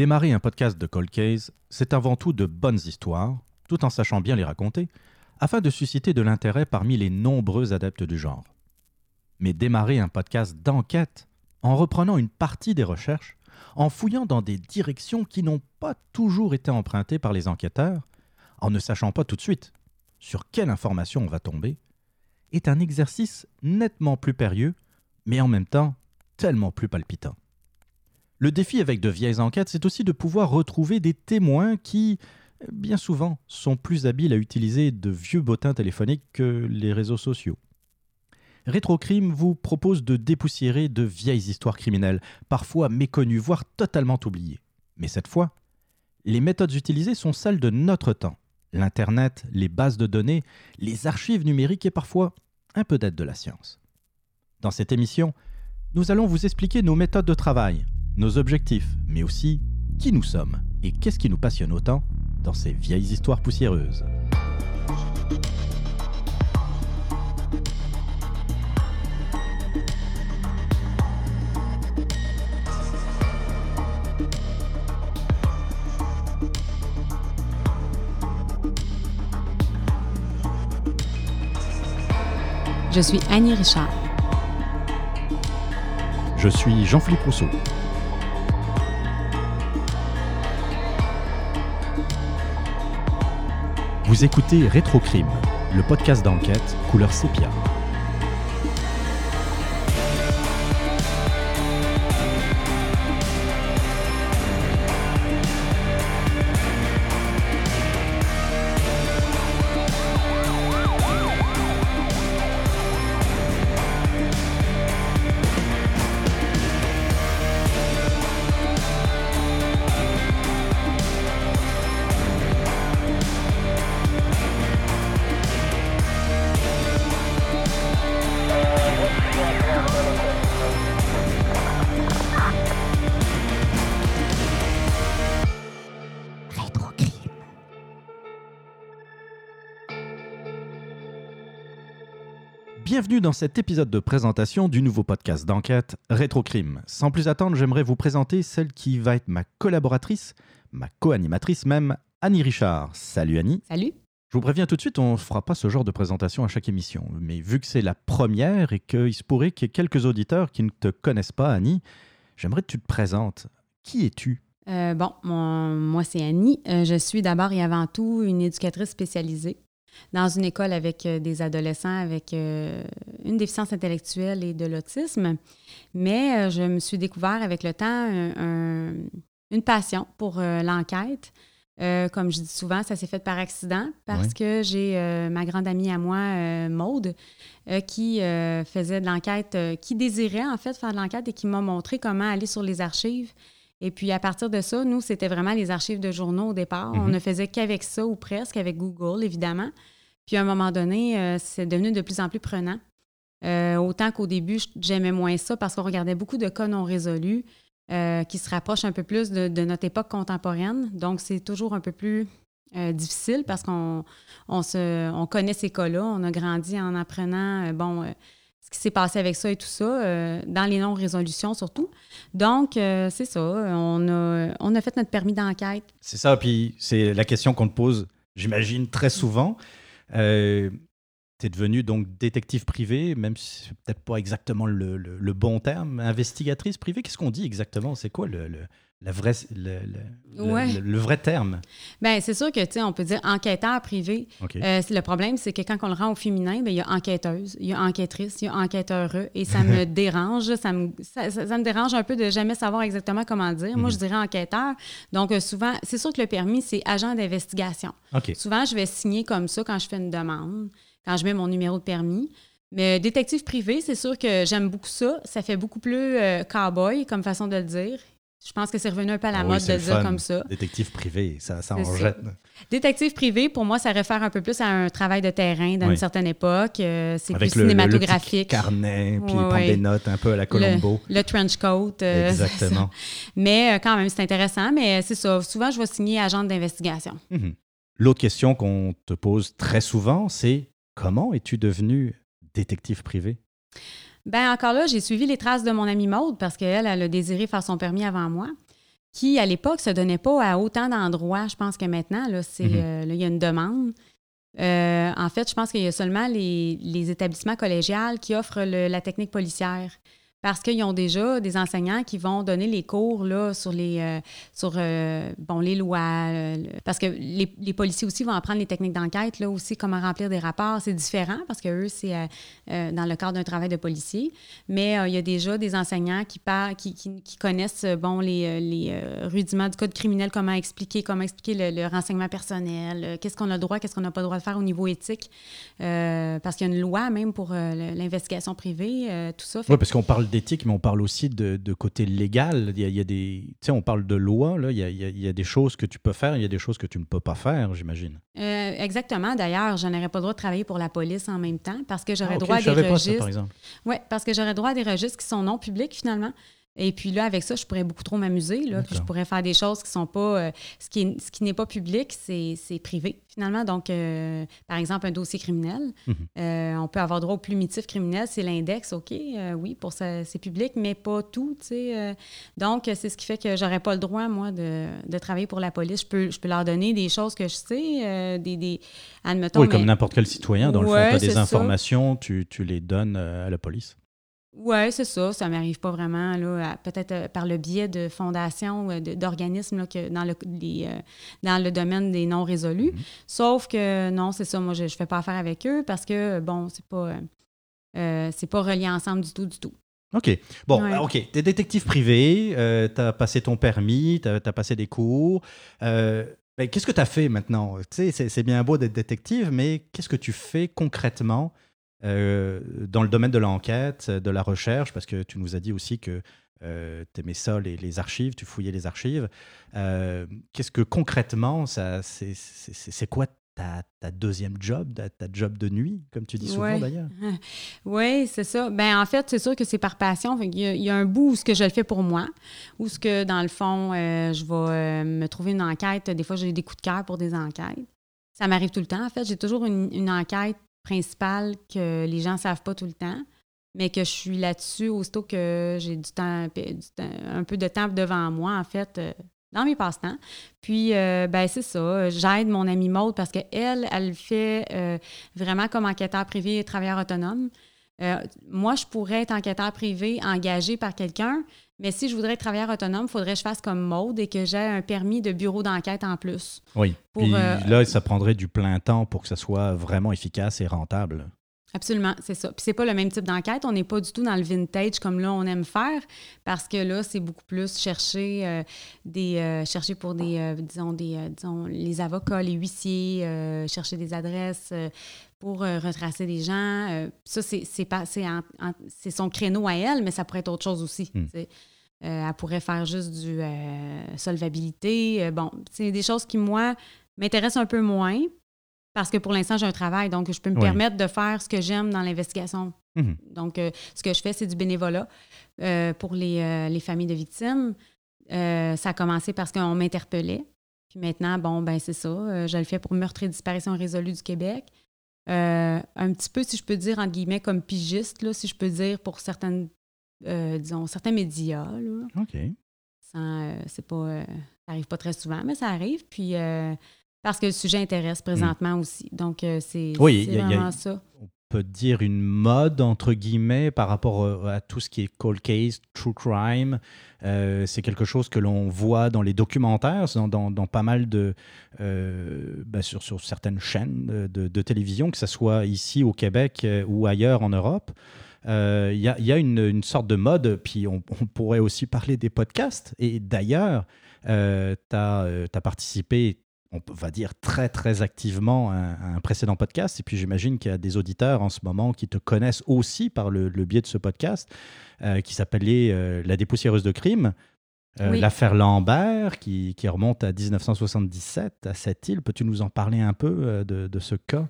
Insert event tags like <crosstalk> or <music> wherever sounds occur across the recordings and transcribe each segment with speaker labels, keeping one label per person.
Speaker 1: Démarrer un podcast de Cold Case, c'est avant tout de bonnes histoires, tout en sachant bien les raconter, afin de susciter de l'intérêt parmi les nombreux adeptes du genre. Mais démarrer un podcast d'enquête, en reprenant une partie des recherches, en fouillant dans des directions qui n'ont pas toujours été empruntées par les enquêteurs, en ne sachant pas tout de suite sur quelle information on va tomber, est un exercice nettement plus périlleux, mais en même temps tellement plus palpitant. Le défi avec de vieilles enquêtes, c'est aussi de pouvoir retrouver des témoins qui, bien souvent, sont plus habiles à utiliser de vieux bottins téléphoniques que les réseaux sociaux. Rétrocrime vous propose de dépoussiérer de vieilles histoires criminelles, parfois méconnues, voire totalement oubliées. Mais cette fois, les méthodes utilisées sont celles de notre temps. L'Internet, les bases de données, les archives numériques et parfois un peu d'aide de la science. Dans cette émission, nous allons vous expliquer nos méthodes de travail, nos objectifs, mais aussi qui nous sommes et qu'est-ce qui nous passionne autant dans ces vieilles histoires poussiéreuses.
Speaker 2: Je suis Annie Richard.
Speaker 1: Je suis Jean-Philippe Rousseau. Vous écoutez Rétrocrime, le podcast d'enquête couleur sépia. Bienvenue dans cet épisode de présentation du nouveau podcast d'enquête Rétrocrime. Sans plus attendre, j'aimerais vous présenter celle qui va être ma collaboratrice, ma co-animatrice même, Annie Richard. Salut Annie.
Speaker 2: Salut.
Speaker 1: Je vous préviens tout de suite, on ne fera pas ce genre de présentation à chaque émission. Mais vu que c'est la première et qu'il se pourrait qu'il y ait quelques auditeurs qui ne te connaissent pas, Annie, j'aimerais que tu te présentes. Qui es-tu?
Speaker 2: Euh, bon, mon- moi, c'est Annie. Euh, je suis d'abord et avant tout une éducatrice spécialisée dans une école avec euh, des adolescents avec euh, une déficience intellectuelle et de l'autisme. Mais euh, je me suis découvert avec le temps un- un- une passion pour euh, l'enquête. Comme je dis souvent, ça s'est fait par accident parce que j'ai ma grande amie à moi, Maude, qui faisait de l'enquête, qui désirait en fait faire de l'enquête et qui m'a montré comment aller sur les archives. Et puis à partir de ça, nous, c'était vraiment les archives de journaux au départ. On
Speaker 1: Mhm.
Speaker 2: ne faisait qu'avec ça ou presque, avec Google, évidemment. Puis à un moment donné, euh, c'est devenu de plus en plus prenant. Euh, autant qu'au début, j'aimais moins ça parce qu'on regardait beaucoup de cas non résolus euh, qui se rapprochent un peu plus de, de notre époque contemporaine. Donc, c'est toujours un peu plus difficile parce qu'on on se, on connaît ces cas-là. On a grandi en apprenant, bon, qui s'est passé avec ça et tout ça, euh, dans les non-résolutions surtout. Donc, euh, c'est ça. On a, on a fait notre permis d'enquête.
Speaker 1: C'est ça, puis c'est la question qu'on te pose, j'imagine, très souvent. Euh, tu es devenue donc détective privée, même si c'est peut-être pas exactement le, le- bon terme. Investigatrice privée, qu'est-ce qu'on dit exactement? C'est quoi le- la vraie, le, le- le-
Speaker 2: Ouais.
Speaker 1: le- le vrai terme?
Speaker 2: Bien, c'est sûr que, tu sais, on peut dire enquêteur privé. Euh, le problème, c'est que quand on le rend au féminin, bien, il y a enquêteuse, il y a enquêtrice, il y a enquêteur, et ça <laughs> me dérange. Ça me, ça, ça- ça me dérange un peu de jamais savoir exactement comment dire. Moi, je dirais enquêteur. Donc, euh, souvent, c'est sûr que le permis, c'est agent d'investigation. Souvent, je vais signer comme ça quand je fais une demande, quand je mets mon numéro de permis. Mais détective privé, c'est sûr que j'aime beaucoup ça. Ça fait beaucoup plus euh, cow-boy comme façon de le dire. Je pense que c'est revenu un peu à la
Speaker 1: Ah oui,
Speaker 2: mode de
Speaker 1: le
Speaker 2: dire
Speaker 1: fun.
Speaker 2: comme ça.
Speaker 1: Détective privé, ça, ça en
Speaker 2: ça.
Speaker 1: jette.
Speaker 2: Détective privé, pour moi, ça réfère un peu plus à un travail de terrain d'une
Speaker 1: Oui.
Speaker 2: certaine époque. Euh, c'est plus
Speaker 1: le, le- le petit
Speaker 2: cinématographique.
Speaker 1: carnet, puis
Speaker 2: Ouais,
Speaker 1: prendre des notes un peu à la Colombo.
Speaker 2: Le, le trench coat. euh.
Speaker 1: Exactement.
Speaker 2: Mais euh, quand même, c'est intéressant. Mais c'est ça. Souvent, je vais signer agent d'investigation.
Speaker 1: Mhm. L'autre question qu'on te pose très souvent, c'est comment es-tu devenu détective privé?
Speaker 2: Ben encore là, j'ai suivi les traces de mon amie Maude parce qu'elle, elle a désiré faire son permis avant moi. qui, à l'époque, se donnait pas à autant d'endroits, je pense que maintenant, là, c'est,
Speaker 1: Mhm.
Speaker 2: euh, là, il y a une demande. Euh, en fait, je pense qu'il y a seulement les, les établissements collégiales qui offrent le- la technique policière. Parce qu'ils ont déjà des enseignants qui vont donner les cours là, sur les euh, sur euh, bon, les lois. euh, parce que les, policiers aussi vont apprendre les techniques d'enquête, là aussi, comment remplir des rapports. C'est différent parce que eux, c'est dans le cadre d'un travail de policier. Mais il y a déjà des enseignants qui, par- qui, qui- connaissent bon, les, les rudiments du code criminel, comment expliquer, comment expliquer le, le renseignement personnel, qu'est-ce qu'on a le droit, qu'est-ce qu'on n'a pas le droit de faire au niveau éthique. Parce qu'il y a une loi même pour l'investigation privée, tout ça.
Speaker 1: Oui, parce qu'on parle d'éthique, mais on parle aussi de, de côté légal. Il y a, il y a des, tu sais, on parle de loi. Là. Il, y a, il y a- des choses que tu peux faire, il y a des choses que tu ne peux pas faire, j'imagine.
Speaker 2: Euh, exactement. D'ailleurs, je n'aurais pas le droit de travailler pour la police en même temps parce que j'aurais
Speaker 1: Ah,
Speaker 2: droit à des registres.
Speaker 1: par exemple.
Speaker 2: Oui, parce que j'aurais droit à des registres qui sont non publics finalement. Et puis là, avec ça, je pourrais beaucoup trop m'amuser. Là, puis je pourrais faire des choses qui sont pas. euh, ce qui, est- ce qui n'est pas public, c'est c'est privé, finalement. Donc, euh, par exemple, un dossier criminel,
Speaker 1: Mhm.
Speaker 2: euh, on peut avoir droit au plumitif criminel, c'est l'index, OK, oui, pour ça, c'est public, mais pas tout, tu sais. donc, c'est ce qui fait que j'aurais pas le droit, moi, de, de travailler pour la police. Je peux, je peux leur donner des choses que je sais, des, des. Admettons,
Speaker 1: Oui, comme
Speaker 2: mais-
Speaker 1: n'importe quel citoyen, dans le
Speaker 2: Ouais,
Speaker 1: fond, tu as des
Speaker 2: ça.
Speaker 1: informations, tu, tu les donnes à la police.
Speaker 2: Oui, c'est ça. Ça m'arrive pas vraiment, là, peut-être euh, par le biais de fondations, euh, d'organismes que dans, le, les, euh, dans le domaine des non résolus.
Speaker 1: Mhm.
Speaker 2: Sauf que non, c'est ça. Moi, je ne fais pas affaire avec eux parce que, bon, c'est pas, c'est pas relié ensemble du tout, du tout.
Speaker 1: OK. Bon,
Speaker 2: Ouais.
Speaker 1: OK. Tu es détective privé, tu as passé ton permis, tu as, passé des cours. Ben, qu'est-ce que tu as fait maintenant? Tu sais, c'est- c'est bien beau d'être détective, mais qu'est-ce que tu fais concrètement euh, dans le domaine de l'enquête, de la recherche? Parce que tu nous as dit aussi que tu aimais ça, les, les archives, tu fouillais les archives. Euh, qu'est-ce que concrètement, c'est, quoi ta, ta deuxième job, ta, ta job de nuit, comme tu dis souvent
Speaker 2: Ouais.
Speaker 1: d'ailleurs? <laughs>
Speaker 2: Oui, c'est ça. Ben en fait, c'est sûr que c'est par passion. Y, a, il y a un bout où ce que je le fais pour moi, où ce que dans le fond, euh, je vais euh, me trouver une enquête. Des fois, j'ai des coups de cœur pour des enquêtes. Ça m'arrive tout le temps. En fait, j'ai toujours une, une enquête principale que les gens ne savent pas tout le temps, mais que je suis là-dessus aussitôt que j'ai du temps, un peu de temps devant moi, en fait. euh, dans mes passe-temps. Puis, euh, ben c'est ça. J'aide mon amie Maude parce qu'elle, elle fait euh, vraiment comme enquêteur privé et travailleur autonome. Moi, je pourrais être enquêteur privé engagé par quelqu'un, mais si je voudrais être travailleur autonome, il faudrait que je fasse comme Maude et que j'ai un permis de bureau d'enquête en plus.
Speaker 1: Oui.
Speaker 2: Pour,
Speaker 1: Puis
Speaker 2: euh,
Speaker 1: là, ça prendrait du plein temps pour que ça soit vraiment efficace et rentable.
Speaker 2: Absolument, c'est ça. Puis c'est pas le même type d'enquête. On n'est pas du tout dans le vintage comme là on aime faire, parce que là c'est beaucoup plus chercher euh, des euh, chercher pour des euh, disons des disons les avocats, les huissiers, chercher des adresses pour euh, retracer des gens. Euh, ça c'est son créneau à elle, mais ça pourrait être autre chose aussi.
Speaker 1: Hmm.
Speaker 2: Euh, elle pourrait faire juste du solvabilité. Bon, c'est des choses qui moi m'intéressent un peu moins parce que pour l'instant, j'ai un travail, donc je peux me
Speaker 1: Oui.
Speaker 2: permettre de faire ce que j'aime dans l'investigation.
Speaker 1: Mhm.
Speaker 2: Donc, ce que je fais, c'est du bénévolat pour les, les familles de victimes. Ça a commencé parce qu'on m'interpellait. Puis maintenant, bon, ben c'est ça. je le fais pour meurtre et disparition résolue du Québec. Euh, un petit peu, si je peux dire, entre guillemets, comme pigiste, là, si je peux dire, pour certaines, euh, disons, certains médias. Là.
Speaker 1: OK.
Speaker 2: Euh, c'est pas, ça arrive pas très souvent, mais ça arrive. Puis euh, parce que le sujet intéresse présentement aussi. Donc, c'est.
Speaker 1: Oui, y a-
Speaker 2: vraiment ça.
Speaker 1: Peut dire une mode, entre guillemets, par rapport euh, à tout ce qui est cold case, true crime. Euh, c'est quelque chose que l'on voit dans les documentaires, dans, pas mal de... euh, ben, sur, certaines chaînes de, télévision, que ce soit ici au Québec euh, ou ailleurs en Europe. Euh, Il y, a, une, sorte de mode, puis on, pourrait aussi parler des podcasts. Et d'ailleurs, tu as, participé, on va dire très très activement, un précédent podcast. Et puis j'imagine qu'il y a des auditeurs en ce moment qui te connaissent aussi par le, le biais de ce podcast, euh, qui s'appelait euh, La dépoussiéreuse de crime. Euh,
Speaker 2: Oui.
Speaker 1: L'affaire Lambert, qui, qui remonte à 1977 à cette île. Peux-tu nous en parler un peu de, de ce cas?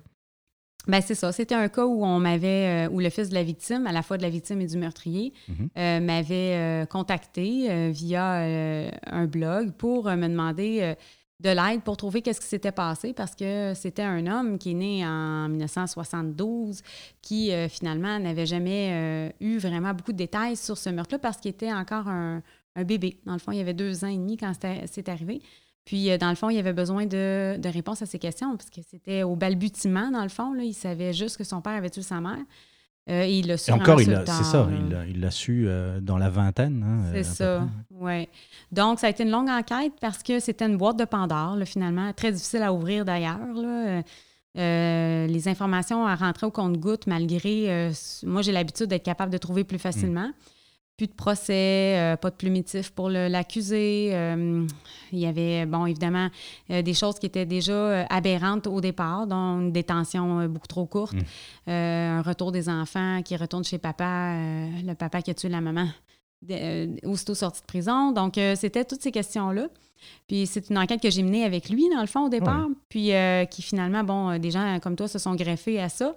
Speaker 2: Ben c'est ça. C'était un cas où on m'avait, où le fils de la victime, à la fois de la victime et du meurtrier,
Speaker 1: Mhm.
Speaker 2: m'avait contacté via un blog pour me demander de l'aide pour trouver qu'est-ce qui s'était passé parce que c'était un homme qui est né en 1972 qui euh, finalement n'avait jamais euh, eu vraiment beaucoup de détails sur ce meurtre-là parce qu'il était encore un, bébé. Dans le fond, il y avait deux ans et demi quand c'est arrivé. Puis, dans le fond, il avait besoin de, de réponses à ses questions, parce que c'était au balbutiement, dans le fond. Il savait juste que son père avait tué sa mère. Euh, et il l'a su.
Speaker 1: encore, c'est ça, il l'a su euh, dans la vingtaine. Hein,
Speaker 2: c'est ça, oui. Donc, ça a été une longue enquête parce que c'était une boîte de Pandore, finalement, très difficile à ouvrir d'ailleurs. Euh, les informations à rentrer au compte-goutte, malgré. moi, j'ai l'habitude d'être capable de trouver plus facilement. Mm plus de procès, euh, pas de plumitif pour l'accusé. Euh, il y avait, bon, évidemment, euh, des choses qui étaient déjà aberrantes au départ, dont une détention beaucoup trop courte, mm. un retour des enfants qui retournent chez papa, le papa qui a tué la maman aussitôt sorti de prison. Donc, c'était toutes ces questions-là. Puis c'est une enquête que j'ai menée avec lui, dans le fond, au départ, puis qui finalement, bon, des gens comme toi se sont greffés à ça,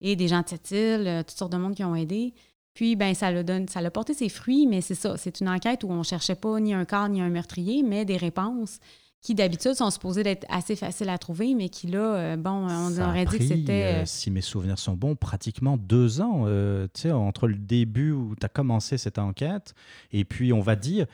Speaker 2: et des gens de cette île, toutes sortes de monde qui ont aidé. Puis, ben, ça l'a donné, ça l'a porté ses fruits, mais c'est ça. C'est une enquête où on ne cherchait pas ni un corps ni un meurtrier, mais des réponses qui d'habitude sont supposées d'être assez faciles à trouver, mais qui là, euh, bon, on aurait dit que c'était.
Speaker 1: Euh, euh, si mes souvenirs sont bons, pratiquement deux ans, tu sais, entre le début où tu as commencé cette enquête, et puis on va dire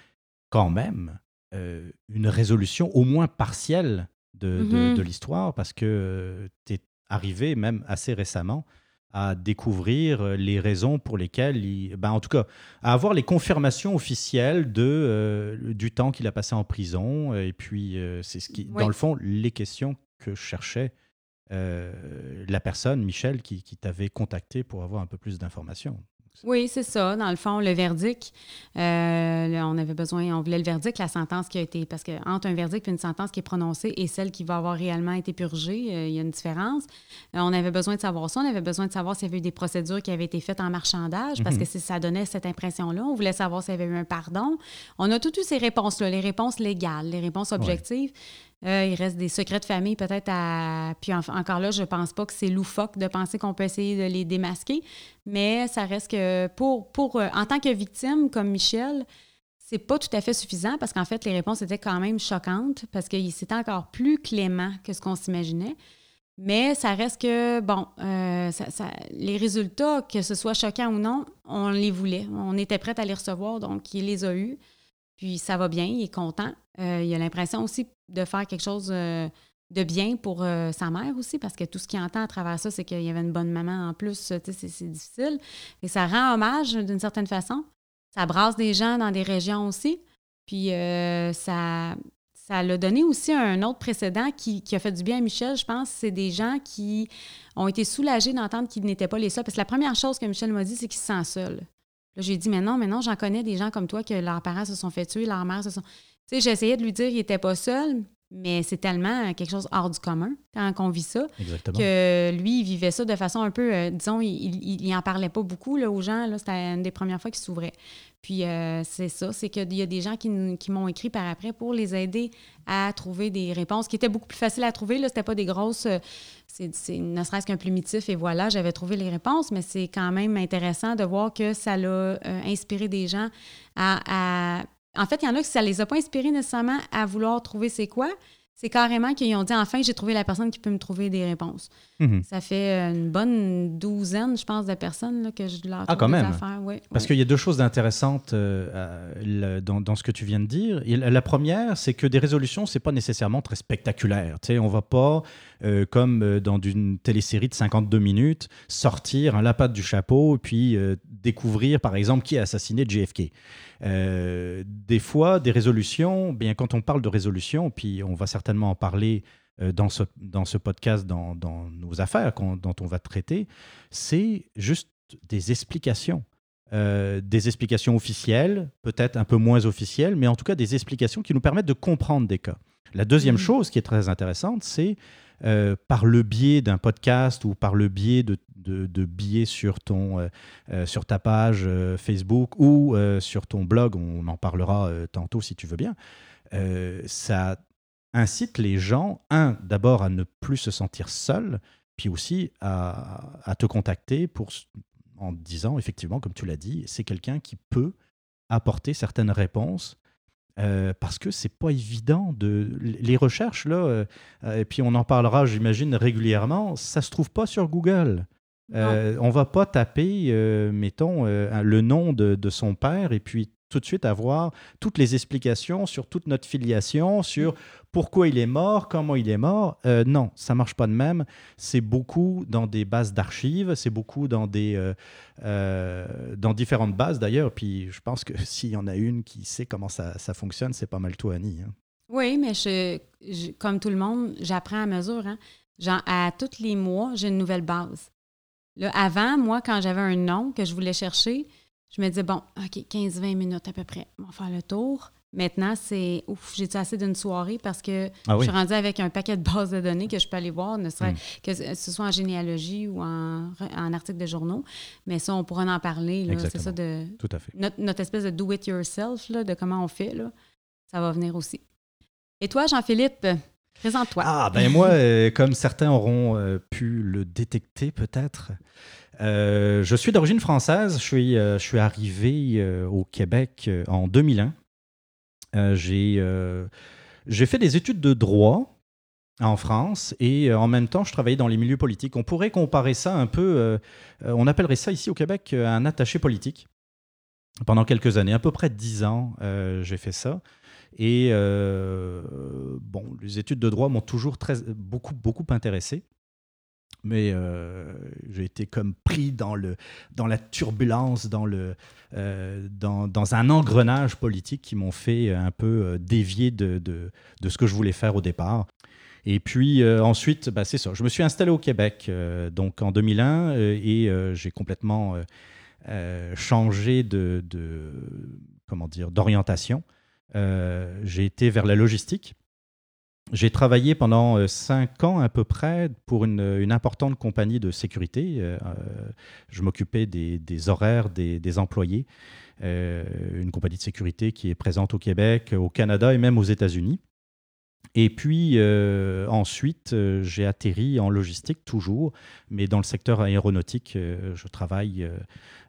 Speaker 1: quand même une résolution au moins partielle de, de mm-hmm. l'histoire, parce que tu es arrivé même assez récemment à découvrir euh, les raisons pour lesquelles, il, ben en tout cas, à avoir les confirmations officielles de, euh, du temps qu'il a passé en prison. Et puis, euh, c'est ce qui, dans le fond, les questions que cherchait la personne, Michel, qui, qui t'avait contacté pour avoir un peu plus d'informations.
Speaker 2: Oui, c'est ça. Dans le fond, le verdict, euh, on avait besoin, on voulait le verdict, la sentence qui a été, parce que entre un verdict et une sentence qui est prononcée et celle qui va avoir réellement été purgée, euh, il y a une différence. Euh, on avait besoin de savoir ça. On avait besoin de savoir s'il y avait eu des procédures qui avaient été faites en marchandage, parce que mhm. ça donnait cette impression-là. On voulait savoir s'il y avait eu un pardon. On a toutes eu ces réponses-là, les réponses légales, les réponses objectives. Euh, il reste des secrets de famille peut-être à. Puis encore là, je pense pas que c'est loufoque de penser qu'on peut essayer de les démasquer, mais ça reste que pour, pour euh, en tant que victime comme Michel, c'est pas tout à fait suffisant parce qu'en fait, les réponses étaient quand même choquantes parce que c'était encore plus clément que ce qu'on s'imaginait. Mais ça reste que, bon, euh, les résultats, que ce soit choquant ou non, on les voulait. On était prêts à les recevoir, donc il les a eus. Puis ça va bien, il est content. Il a l'impression aussi de faire quelque chose euh, de bien pour euh, sa mère aussi, parce que tout ce qu'il entend à travers ça, c'est qu'il y avait une bonne maman en plus. C'est difficile. Et ça rend hommage d'une certaine façon. Ça brasse des gens dans des régions aussi. Puis ça, ça l'a donné aussi un autre précédent qui, qui, a fait du bien à Michel, je pense. C'est des gens qui ont été soulagés d'entendre qu'ils n'étaient pas les seuls. Parce que la première chose que Michel m'a dit, c'est qu'il se sent seul. Là, j'ai dit, mais non, mais non, j'en connais des gens comme toi que leurs parents se sont fait tuer, leurs mères se sont. Sais, j'essayais de lui dire qu'il n'était pas seul, mais c'est tellement quelque chose hors du commun quand on vit ça que lui, il vivait ça de façon un peu, euh, disons, il n'en parlait pas beaucoup là, aux gens. C'était une des premières fois qu'il s'ouvrait. Puis euh, c'est ça, c'est qu'il y a des gens qui, m'ont écrit par après pour les aider à trouver des réponses qui étaient beaucoup plus faciles à trouver. Ce n'était pas des grosses. Euh, c'est ne serait-ce qu'un plumitif et voilà, j'avais trouvé les réponses, mais c'est quand même intéressant de voir que ça l'a inspiré des gens à en fait, il y en a qui ça les a pas inspirés nécessairement à vouloir trouver c'est quoi. C'est carrément qu'ils ont dit enfin, j'ai trouvé la personne qui peut me trouver des réponses. Mhm. Ça fait une bonne douzaine, je pense, de personnes là, que je leur
Speaker 1: ah, quand même. Parce qu'il y a deux choses intéressantes euh, dans, ce que tu viens de dire. la première, c'est que des résolutions, c'est pas nécessairement très spectaculaire. Tu sais, on va pas, euh, comme euh, dans une télésérie de 52 minutes, sortir un lapin du chapeau et puis découvrir, par exemple, qui a assassiné JFK. Euh, des fois, des résolutions, bien quand on parle de résolution, puis on va certainement en parler euh, dans, ce, dans ce podcast, dans, dans nos affaires dont on va traiter, c'est juste des explications. Euh, des explications officielles, peut-être un peu moins officielles, mais en tout cas des explications qui nous permettent de comprendre des cas. La deuxième mmh. chose qui est très intéressante, c'est par le biais d'un podcast ou par le biais de, de, billets sur, ton, euh, euh, sur ta page euh, Facebook ou sur ton blog, on en parlera tantôt si tu veux bien, ça incite les gens, un, d'abord à ne plus se sentir seuls, puis aussi à, te contacter pour, en disant, effectivement, comme tu l'as dit, c'est quelqu'un qui peut apporter certaines réponses parce que c'est pas évident de les recherches là et puis on en parlera j'imagine régulièrement ça se trouve pas sur Google euh, on va pas taper, euh, mettons, euh, le nom de, son père et puis tout de suite avoir toutes les explications sur toute notre filiation, sur pourquoi il est mort, comment il est mort. Euh, non, ça marche pas de même. C'est beaucoup dans des bases d'archives, c'est beaucoup dans des dans différentes bases d'ailleurs. Puis je pense que <laughs> s'il y en a une qui sait comment ça, ça fonctionne, c'est pas mal toi, Annie. Hein.
Speaker 2: Oui, mais je, comme tout le monde, j'apprends à mesure. Hein. Genre, à tous les mois, j'ai une nouvelle base. Là, avant, moi, quand j'avais un nom que je voulais chercher, je me disais, bon, OK, 15-20 minutes à peu près, on va faire le tour. Maintenant, c'est ouf, j'ai assez d'une soirée? Parce que ah je suis rendue avec un paquet de bases de données que je peux aller voir, ne serait hmm. que ce soit en généalogie ou en, en article de journaux. Mais ça, on pourra en parler. C'est ça de.
Speaker 1: Tout à fait.
Speaker 2: Notre, espèce de do-it-yourself, de comment on fait, là, ça va venir aussi. Et toi, Jean-Philippe, présente-toi.
Speaker 1: Ah, ben moi, euh, comme certains auront euh, pu le détecter peut-être, euh, je suis d'origine française. Je suis, arrivé au Québec en 2001. j'ai, j'ai fait des études de droit en France et en même temps je travaillais dans les milieux politiques. On pourrait comparer ça un peu, on appellerait ça ici au Québec un attaché politique. Pendant quelques années, à peu près dix ans, j'ai fait ça. Et euh, bon, les études de droit m'ont toujours très, beaucoup, beaucoup intéressé. Mais euh, j'ai été comme pris dans, le, dans la turbulence, dans, le, euh, dans, dans, un engrenage politique qui m'ont fait un peu dévier de, de, de, ce que je voulais faire au départ. Et puis ensuite, bah, c'est ça, je me suis installé au Québec donc en 2001 et j'ai complètement changé de, de comment dire d'orientation. Euh, j'ai été vers la logistique. J'ai travaillé pendant euh, cinq ans à peu près pour une, importante compagnie de sécurité. Euh, je m'occupais des, horaires des, employés. une compagnie de sécurité qui est présente au Québec, au Canada et même aux États-Unis. Et puis ensuite, j'ai atterri en logistique toujours, mais dans le secteur aéronautique. je travaille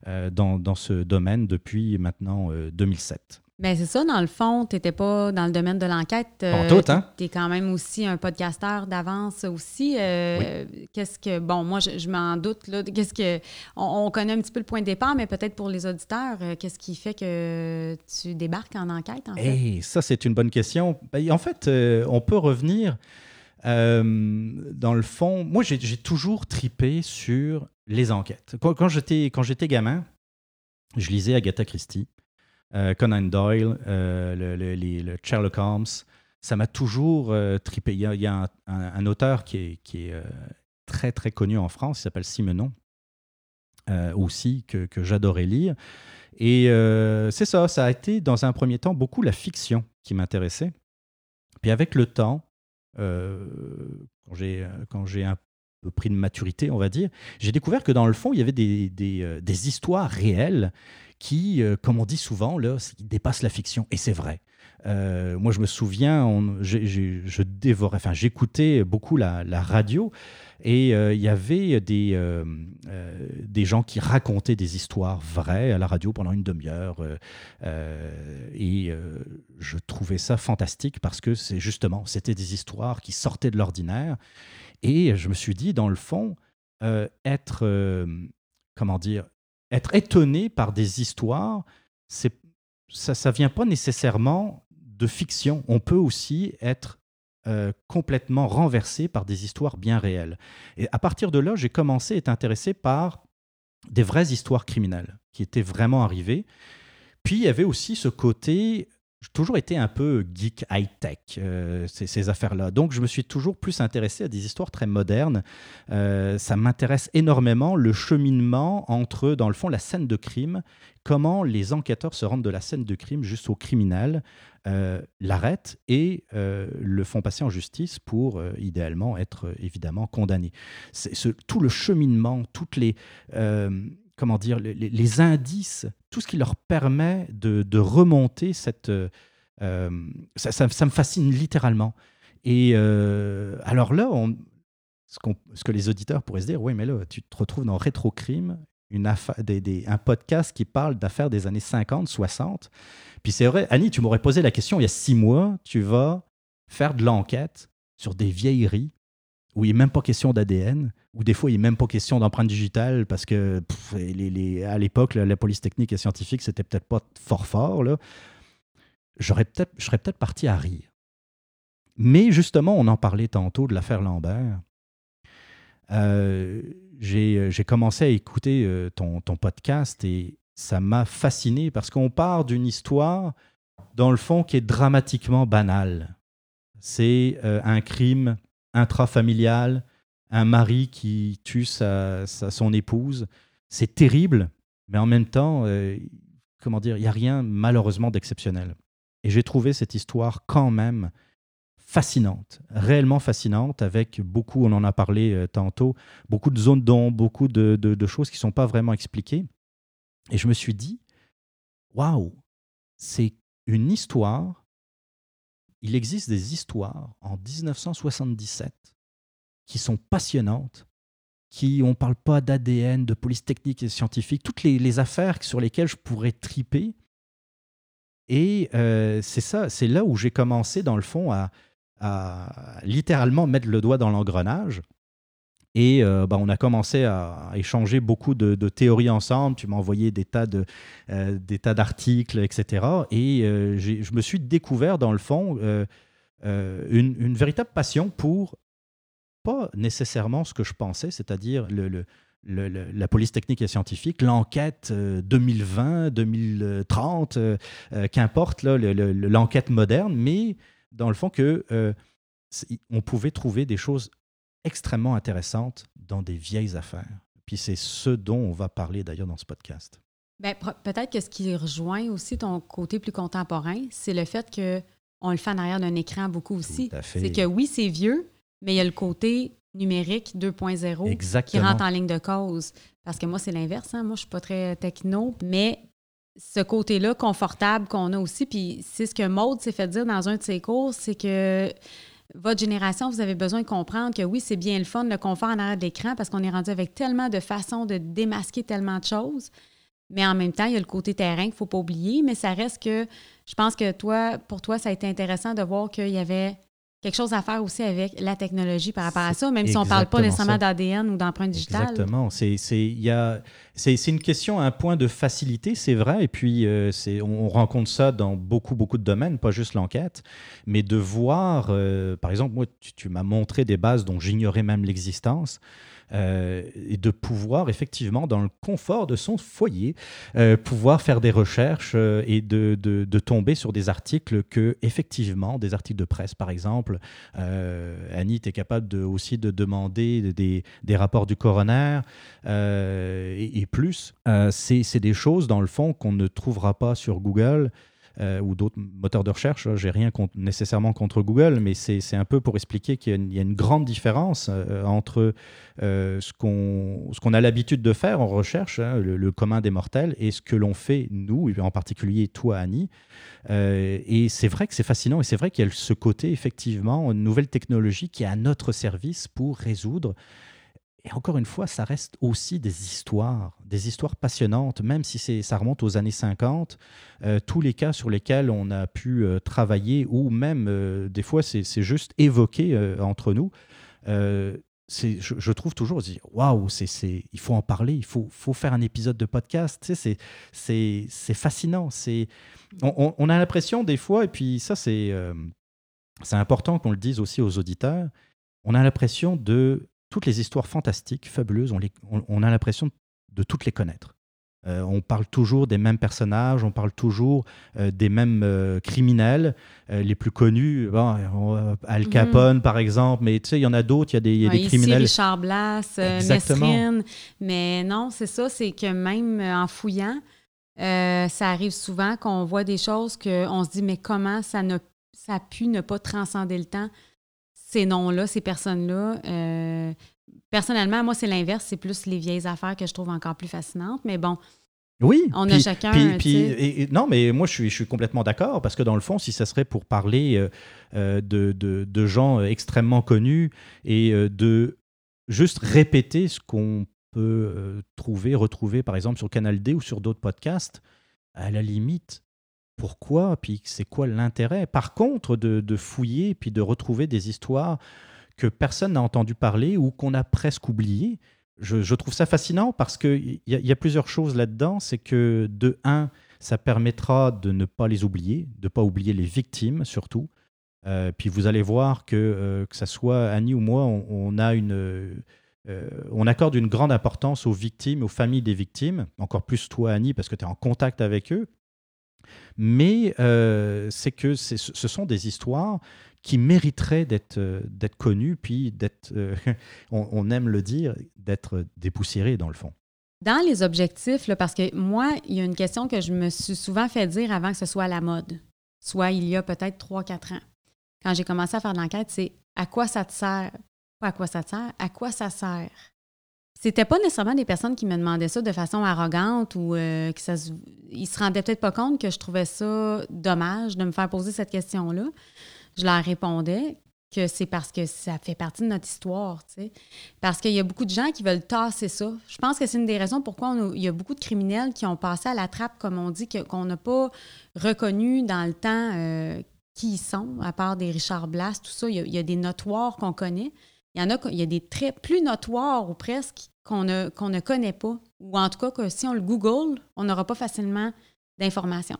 Speaker 1: dans, dans, ce domaine depuis maintenant 2007.
Speaker 2: Bien, c'est ça, dans le fond, tu n'étais pas dans le domaine de l'enquête.
Speaker 1: Euh, tout, hein?
Speaker 2: Tu es quand même aussi un podcasteur d'avance aussi. Euh, qu'est-ce que. Bon, moi, je, m'en doute, là. Qu'est-ce que. On, connaît un petit peu le point de départ, mais peut-être pour les auditeurs, euh, qu'est-ce qui fait que tu débarques en enquête, en
Speaker 1: fait? ça, c'est une bonne question. Ben, en fait, on peut revenir. dans le fond, moi, j'ai toujours tripé sur les enquêtes. Quand, quand j'étais gamin, je lisais Agatha Christie. Euh, Conan Doyle, euh, le, Sherlock Holmes. Ça m'a toujours euh, tripé. Il y a, un, auteur qui est, qui est très, très connu en France, il s'appelle Simenon, aussi, que, que j'adorais lire. Et c'est ça, ça a été dans un premier temps beaucoup la fiction qui m'intéressait. Puis avec le temps, quand j'ai un pris de maturité, on va dire, j'ai découvert que dans le fond, il y avait des, des, des histoires réelles qui, euh, comme on dit souvent, là, dépasse la fiction. Et c'est vrai. Euh, moi, je me souviens, je dévorais, enfin, j'écoutais beaucoup la, radio et euh, il y avait des, des gens qui racontaient des histoires vraies à la radio pendant une demi-heure. et je trouvais ça fantastique parce que c'est justement, c'était des histoires qui sortaient de l'ordinaire. Et je me suis dit, dans le fond, être, comment dire, être étonné par des histoires, ça ne vient pas nécessairement de fiction. On peut aussi être euh, complètement renversé par des histoires bien réelles. Et à partir de là, j'ai commencé à être intéressé par des vraies histoires criminelles qui étaient vraiment arrivées. Puis il y avait aussi ce côté j'ai toujours été un peu geek high-tech, euh, ces, affaires-là. Donc, je me suis toujours plus intéressé à des histoires très modernes. Euh, ça m'intéresse énormément le cheminement entre, dans le fond, la scène de crime, comment les enquêteurs se rendent de la scène de crime jusqu'au criminel, euh, l'arrêtent et le font passer en justice pour, idéalement, être évidemment condamné. Tout le cheminement, toutes les comment dire, les, indices, tout ce qui leur permet de, remonter cette... Euh, ça, me fascine littéralement. Et euh, alors là, on, ce, que les auditeurs pourraient se dire, oui, mais là, tu te retrouves dans Rétrocrime, une des, un podcast qui parle d'affaires des années 50, 60. Puis c'est vrai, Annie, tu m'aurais posé la question il y a six mois, tu vas faire de l'enquête sur des vieilleries où il n'est même pas question d'ADN, où des fois il n'est même pas question d'empreinte digitale parce que à l'époque, la, police technique et scientifique, c'était peut-être pas fort fort, là, j'aurais peut-être, je serais peut-être parti à rire. Mais justement, on en parlait tantôt de l'affaire Lambert. Euh, j'ai, commencé à écouter euh, ton, ton, podcast et ça m'a fasciné parce qu'on part d'une histoire, dans le fond, qui est dramatiquement banale. C'est euh, un crime intrafamilial, un mari qui tue sa, son épouse. C'est terrible, mais en même temps, euh, comment dire, il n'y a rien malheureusement d'exceptionnel. Et j'ai trouvé cette histoire quand même fascinante, réellement fascinante, avec beaucoup, on en a parlé euh, tantôt, beaucoup de zones d'ombre, beaucoup de, de, choses qui ne sont pas vraiment expliquées. Et je me suis dit, waouh, c'est une histoire il existe des histoires en 1977 qui sont passionnantes, qui, on ne parle pas d'ADN, de police technique et scientifique, toutes les, affaires sur lesquelles je pourrais triper. Et euh, c'est ça, c'est là où j'ai commencé, dans le fond, à, à littéralement mettre le doigt dans l'engrenage. Et euh, bah, on a commencé à échanger beaucoup de, théories ensemble. Tu m'as envoyé des tas, de, euh, des tas d'articles, etc. Et euh, je me suis découvert, dans le fond, une, véritable passion pour, pas nécessairement ce que je pensais, c'est-à-dire le, la police technique et scientifique, l'enquête 2020, 2030, qu'importe l'enquête moderne, mais dans le fond que on pouvait trouver des choses extrêmement intéressante dans des vieilles affaires. Puis c'est ce dont on va parler d'ailleurs dans ce podcast.
Speaker 2: Ben, peut-être que ce qui rejoint aussi ton côté plus contemporain, c'est le fait qu'on le fait en arrière d'un écran beaucoup aussi. C'est que oui, c'est vieux, mais il y a le côté numérique 2.0 qui rentre en ligne de cause. Parce que moi, c'est l'inverse. Hein. Moi, je ne suis pas très techno, mais ce côté-là confortable qu'on a aussi, puis c'est ce que Maude s'est fait dire dans un de ses cours, c'est que votre génération, vous avez besoin de comprendre que oui, c'est bien le fun, le confort en arrière de l'écran, parce qu'on est rendu avec tellement de façons de démasquer tellement de choses. Mais en même temps, il y a le côté terrain qu'il ne faut pas oublier. Mais ça reste que je pense que toi, pour toi, ça a été intéressant de voir qu'il y avait quelque chose à faire aussi avec la technologie par rapport à ça, même si on ne parle pas nécessairement d'ADN ou d'empreinte digitale.
Speaker 1: Exactement. C'est une question, un point de facilité, c'est vrai. Et puis, euh, on rencontre ça dans beaucoup, beaucoup de domaines, pas juste l'enquête. Mais de voir, euh, par exemple, moi, tu m'as montré des bases dont j'ignorais même l'existence. Euh, et de pouvoir effectivement, dans le confort de son foyer, euh, pouvoir faire des recherches euh, et de, de, tomber sur des articles que, effectivement, des articles de presse par exemple, Annie, est capable de, aussi de demander des, des rapports du coroner et, et, plus. c'est des choses, dans le fond, qu'on ne trouvera pas sur Google. Euh, ou d'autres moteurs de recherche. J'ai rien nécessairement contre Google, mais c'est un peu pour expliquer qu'il y, a une grande différence euh, entre euh, ce qu'on a l'habitude de faire en recherche, hein, le, commun des mortels, et ce que l'on fait, nous, et en particulier toi, Annie. et c'est vrai que c'est fascinant, et c'est vrai qu'il y a ce côté, effectivement, une nouvelle technologie qui est à notre service pour résoudre et encore une fois, ça reste aussi des histoires, des histoires passionnantes, même si ça remonte aux années 50. Euh, tous les cas sur lesquels on a pu euh, travailler, ou même euh, des fois c'est juste évoqué entre nous, je, trouve toujours, waouh, il faut en parler, il faut, faut faire un épisode de podcast. Tu sais, c'est fascinant. On, on, a l'impression des fois, et puis ça c'est important qu'on le dise aussi aux auditeurs, on a l'impression de toutes les histoires fantastiques, fabuleuses, on, a l'impression de toutes les connaître. Euh, on parle toujours des mêmes personnages, on parle toujours euh, des mêmes euh, criminels, les plus connus, Al mhm. Capone par exemple, mais tu sais, il y en a d'autres, il y a des, y a des criminels.
Speaker 2: Richard Blas, Mesrine, mais non, c'est ça, c'est que même en fouillant, ça arrive souvent qu'on voit des choses qu'on se dit, mais comment ça, ne, ça a pu ne pas transcender le temps? Ces noms-là, ces personnes-là. Euh, personnellement, moi, c'est l'inverse. C'est plus les vieilles affaires que je trouve encore plus fascinantes. Mais bon,
Speaker 1: oui.
Speaker 2: On a chacun.
Speaker 1: Puis, non, mais moi, je suis, je suis complètement d'accord parce que dans le fond, si ça serait pour parler euh, euh, de, de, gens extrêmement connus et de juste répéter ce qu'on peut trouver, retrouver, par exemple, sur Canal D ou sur d'autres podcasts, à la limite, pourquoi, puis c'est quoi l'intérêt. Par contre, de, fouiller, puis de retrouver des histoires que personne n'a entendu parler ou qu'on a presque oublié. Je, trouve ça fascinant parce qu'il y, y, a plusieurs choses là-dedans. C'est que, de un, ça permettra de ne pas les oublier, de ne pas oublier les victimes surtout. Euh, puis vous allez voir que, euh, que ce soit Annie ou moi, on, a une, euh, on accorde une grande importance aux victimes, aux familles des victimes, encore plus toi Annie, parce que tu es en contact avec eux. Mais c'est que ce sont des histoires qui mériteraient d'être d'être connues, puis d'être, <laughs> on, on, aime le dire, d'être dépoussiérées dans le fond.
Speaker 2: Dans les objectifs, parce que moi, il y a une question que je me suis souvent fait dire avant que ce soit à la mode, soit il y a peut-être 3-4 ans. Quand j'ai commencé à faire l'enquête, c'est à quoi ça te sert? Pas à quoi ça te sert, à quoi ça sert? C'était pas nécessairement des personnes qui me demandaient ça de façon arrogante ou euh, que ça se, ils se rendaient peut-être pas compte que je trouvais ça dommage de me faire poser cette question-là. Je leur répondais que c'est parce que ça fait partie de notre histoire, tu sais. Parce qu'il y a beaucoup de gens qui veulent tasser ça. Je pense que c'est une des raisons pourquoi il y a beaucoup de criminels qui ont passé à la trappe, comme on dit, qu'on n'a pas reconnu dans le temps euh, qui ils sont, à part des Richard Blas, tout ça. Il y a, des notoires qu'on connaît. Il y en a, il y a des traits plus notoires ou presque qu'on ne, connaît pas. Ou en tout cas, que si on le Google, on n'aura pas facilement d'informations.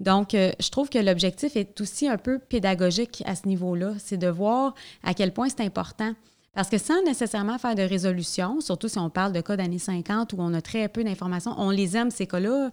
Speaker 2: Donc, euh, je trouve que l'objectif est aussi un peu pédagogique à ce niveau-là. C'est de voir à quel point c'est important. Parce que sans nécessairement faire de résolution, surtout si on parle de cas d'années 50 où on a très peu d'informations, on les aime, ces cas-là.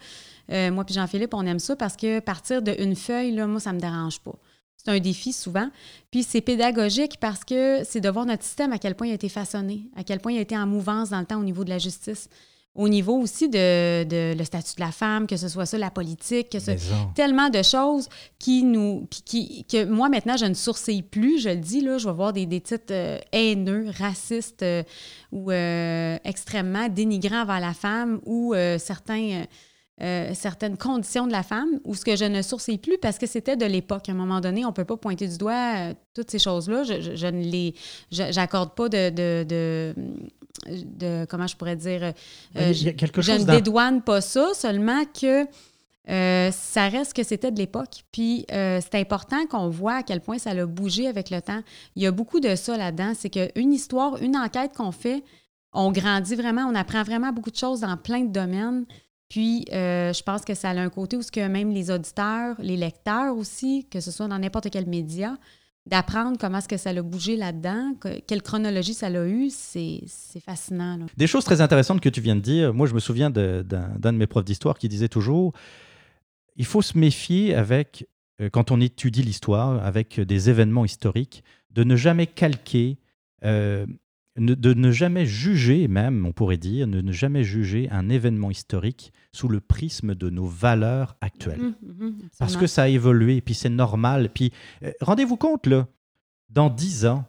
Speaker 2: Euh, moi puis Jean-Philippe, on aime ça parce que partir d'une feuille, là, moi, ça ne me dérange pas. C'est un défi souvent. Puis c'est pédagogique parce que c'est de voir notre système à quel point il a été façonné, à quel point il a été en mouvance dans le temps au niveau de la justice au niveau aussi de, le statut de la femme, que ce soit ça, la politique, que ce, tellement de choses qui nous. Qui, que moi, maintenant, je ne sourcille plus, je le dis, là, je vais voir des, des titres euh, haineux, racistes euh, ou euh, extrêmement dénigrants envers la femme ou certains. Certaines conditions de la femme ou ce que je ne sourcille plus parce que c'était de l'époque. À un moment donné, on ne peut pas pointer du doigt toutes ces choses-là. Je, je, ne les. J'accorde pas de, de, de comment je pourrais dire, euh, je, ne dédouane pas ça, seulement que euh, ça reste que c'était de l'époque. Puis euh, c'est important qu'on voit à quel point ça a bougé avec le temps. Il y a beaucoup de ça là-dedans. C'est qu'une histoire, une enquête qu'on fait, on grandit vraiment, on apprend vraiment beaucoup de choses dans plein de domaines. Puis, je pense que ça a un côté où que même les auditeurs, les lecteurs aussi, que ce soit dans n'importe quel média, d'apprendre comment est-ce que ça a bougé là-dedans, quelle chronologie ça a eu, c'est fascinant.
Speaker 1: Des choses très intéressantes que tu viens de dire. Moi, je me souviens d'un de, mes profs d'histoire qui disait toujours, il faut se méfier avec, euh, quand on étudie l'histoire, avec des événements historiques, de ne jamais calquer euh, de ne jamais juger, même, on pourrait dire, de ne jamais juger un événement historique sous le prisme de nos valeurs actuelles. Mhm, mhm, Parce que ça a évolué, puis c'est normal. Puis euh, rendez-vous compte, là, dans dix ans,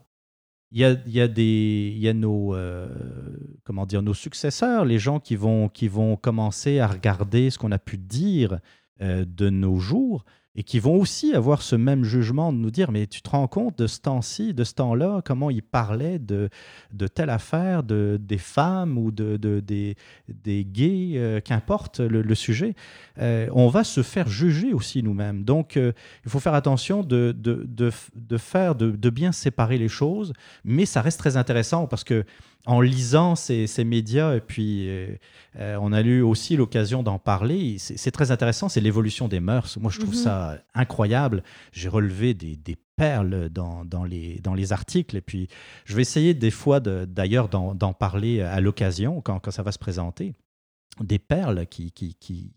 Speaker 1: il y a, y a, des, y a nos, euh, comment dire, nos successeurs, les gens qui vont, qui vont commencer à regarder ce qu'on a pu dire euh, de nos jours et qui vont aussi avoir ce même jugement de nous dire, mais tu te rends compte de ce temps-ci, de ce temps-là, comment ils parlaient de, de telle affaire, de, des femmes ou de des, des gays, euh, qu'importe le, sujet, euh, on va se faire juger aussi nous-mêmes. Donc, euh, il faut faire attention de, de, de faire, de, bien séparer les choses, mais ça reste très intéressant parce que en lisant ces, médias, et puis euh, euh, on a eu aussi l'occasion d'en parler, c'est très intéressant, c'est l'évolution des mœurs. Moi, je trouve mhm. ça incroyable. J'ai relevé des, perles dans, dans, les, dans les articles, et puis je vais essayer des fois d'ailleurs d'en parler à l'occasion, quand, quand ça va se présenter des perles qui, qui, qui,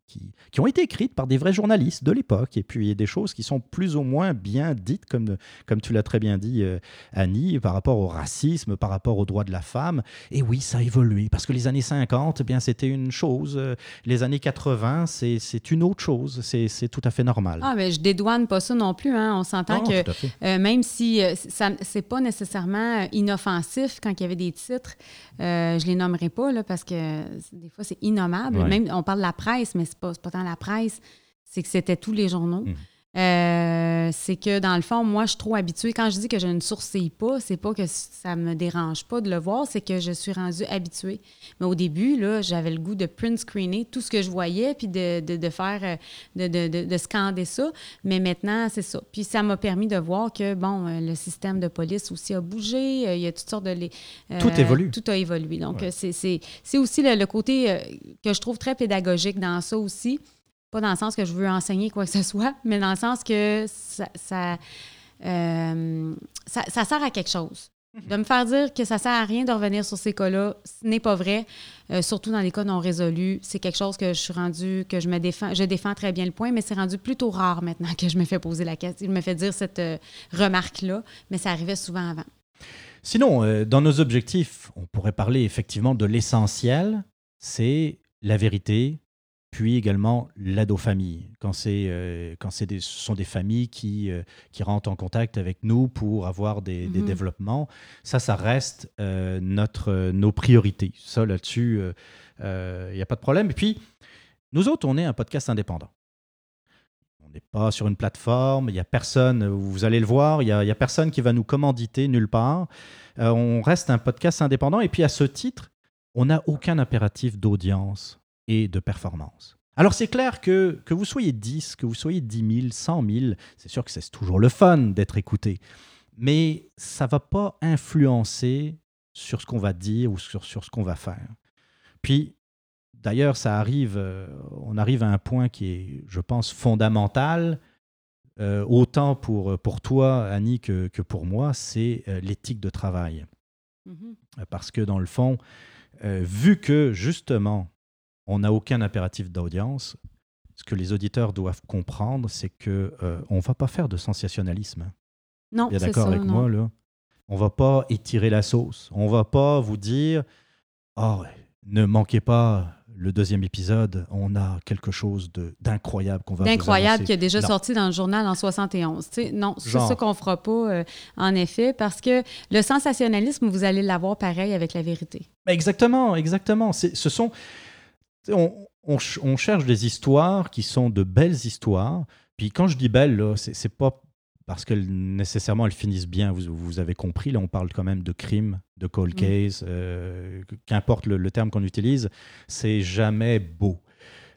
Speaker 1: qui, ont été écrites par des vrais journalistes de l'époque, et puis des choses qui sont plus ou moins bien dites, comme, comme tu l'as très bien dit, euh, Annie, par rapport au racisme, par rapport aux droits de la femme. Et oui, ça a évolué, parce que les années 50, eh bien c'était une chose, euh, les années 80, c'est une autre chose, c'est tout à fait normal.
Speaker 2: Ah, mais je dédouane pas ça non plus, hein. on s'entend que euh, même si ça c'est pas nécessairement inoffensif quand il y avait des titres, je les nommerai pas, là, parce que des fois c'est inoffensif même, on parle de la presse, mais ce n'est pas, pas tant la presse, c'est que c'était tous les journaux. Mm. Euh, c'est que dans le fond, moi, je suis trop habituée. Quand je dis que je ne sourcille pas, c'est pas que ça me dérange pas de le voir, c'est que je suis rendue habituée. Mais au début, là, j'avais le goût de print screener tout ce que je voyais, puis de, de, faire, euh, de, de, de, scander ça. Mais maintenant, c'est ça. Puis ça m'a permis de voir que, bon, euh, le système de police aussi a bougé. Il y a toutes sortes de.
Speaker 1: tout évolue.
Speaker 2: Tout a évolué. Donc, c'est aussi le, le côté que je trouve très pédagogique dans ça aussi pas dans le sens que je veux enseigner quoi que ce soit, <laughs> mais dans le sens que ça, ça, euh, sert à quelque chose. Mhm. De me faire dire que ça sert à rien de revenir sur ces cas-là, ce n'est pas vrai. Euh, surtout dans les cas non résolus, c'est quelque chose que je suis rendu, que je me défends, je défends très bien le point, mais c'est rendu plutôt rare maintenant que je me fais poser la question, il me fait dire cette euh, remarque-là, mais ça arrivait souvent avant.
Speaker 1: Sinon, dans nos objectifs, on pourrait parler effectivement de l'essentiel, c'est la vérité, puis également l'aide aux familles, quand, c'est, euh, quand c'est ce sont des familles qui, euh, qui rentrent en contact avec nous pour avoir des, des mhm. développements. Ça, ça reste euh, notre, nos priorités. Ça, là-dessus, il n'y a pas de problème. Et puis, nous autres, on est un podcast indépendant. On n'est pas sur une plateforme, il n'y a personne, vous allez le voir, il n'y a, a, personne qui va nous commanditer nulle part. on reste un podcast indépendant. Et puis, à ce titre, on n'a aucun impératif d'audience et de performance. Alors c'est clair que que vous soyez 10, que vous soyez 10 000, 100 000, c'est sûr que c'est toujours le fun d'être écouté, mais ça ne va pas influencer sur ce qu'on va dire ou sur, sur ce qu'on va faire. Puis, d'ailleurs, ça arrive, euh, on arrive à un point qui est, je pense, fondamental, euh, autant pour, pour toi, Annie, que, que pour moi, c'est euh, l'éthique de travail. Mm-hmm. Parce que dans le fond, vu que justement, on n'a aucun impératif d'audience. Ce que les auditeurs doivent comprendre, c'est que euh, on va pas faire de sensationnalisme.
Speaker 2: Non,
Speaker 1: c'est d'accord avec moi là? On va pas étirer la sauce. On va pas vous dire oh, ne manquez pas le deuxième épisode, on a quelque chose d'incroyable qu'on va
Speaker 2: D'incroyable qui est déjà sorti dans le journal en 71. non, c'est ça qu'on fera pas, euh, en effet, parce que le sensationnalisme, vous allez l'avoir pareil avec la vérité.
Speaker 1: Exactement, exactement. Ce sont, on, cherche des histoires qui sont de belles histoires. Puis quand je dis belles, c'est pas parce que nécessairement elles finissent bien, vous, vous, avez compris, là on parle quand même de crime, de cold mm. case, euh, qu'importe le, terme qu'on utilise, c'est jamais beau.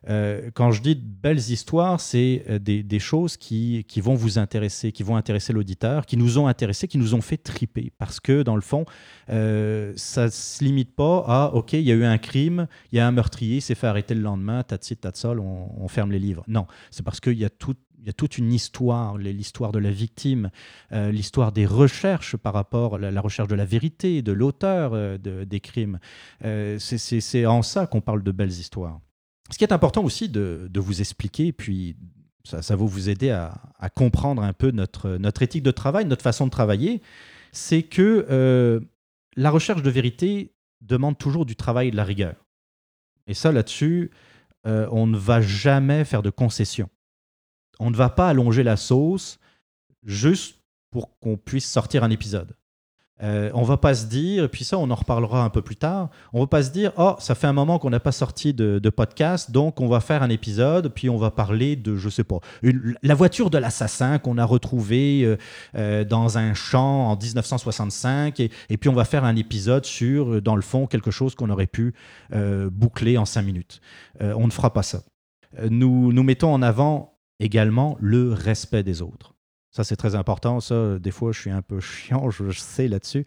Speaker 1: Euh, quand je dis belles histoires, c'est euh, des, choses qui, vont vous intéresser, qui vont intéresser l'auditeur, qui nous ont intéressés, qui nous ont fait triper. Parce que, dans le fond, euh, ça ne se limite pas à OK, il y a eu un crime, il y a un meurtrier, il s'est fait arrêter le lendemain, tatsy, tatsol, on, on ferme les livres. Non, c'est parce qu'il y a toute une histoire, l'histoire de la victime, l'histoire des recherches par rapport à la, recherche de la vérité, de l'auteur des crimes. c'est en ça qu'on parle de belles histoires. Ce qui est important aussi de, vous expliquer, puis ça, va vous aider à, comprendre un peu notre, éthique de travail, notre façon de travailler, c'est que euh, la recherche de vérité demande toujours du travail et de la rigueur. Et ça, là-dessus, euh, on ne va jamais faire de concessions. On ne va pas allonger la sauce juste pour qu'on puisse sortir un épisode. Euh, on va pas se dire, et puis ça, on en reparlera un peu plus tard, on va pas se dire, oh, ça fait un moment qu'on n'a pas sorti de, podcast, donc on va faire un épisode, puis on va parler de, je sais pas, la voiture de l'assassin qu'on a retrouvée euh, euh, dans un champ en 1965, et, puis on va faire un épisode sur, dans le fond, quelque chose qu'on aurait pu boucler en cinq minutes. on ne fera pas ça. Nous, nous mettons en avant également le respect des autres. Ça, c'est très important. Ça, des fois, je suis un peu <laughs> chiant, je, sais là-dessus.